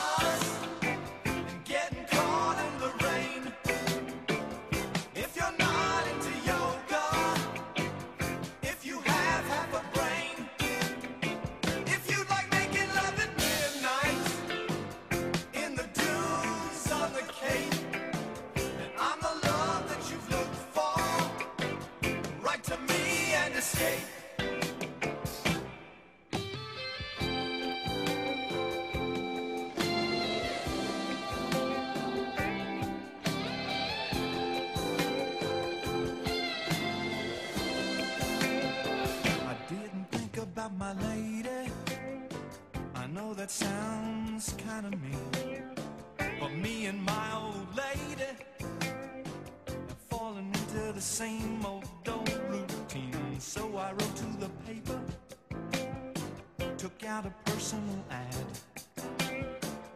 out a personal ad.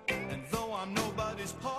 And though I'm nobody's part,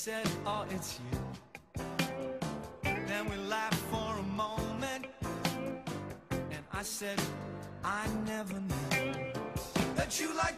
said, oh, it's you. Then we laughed for a moment, and I said, I never knew that you like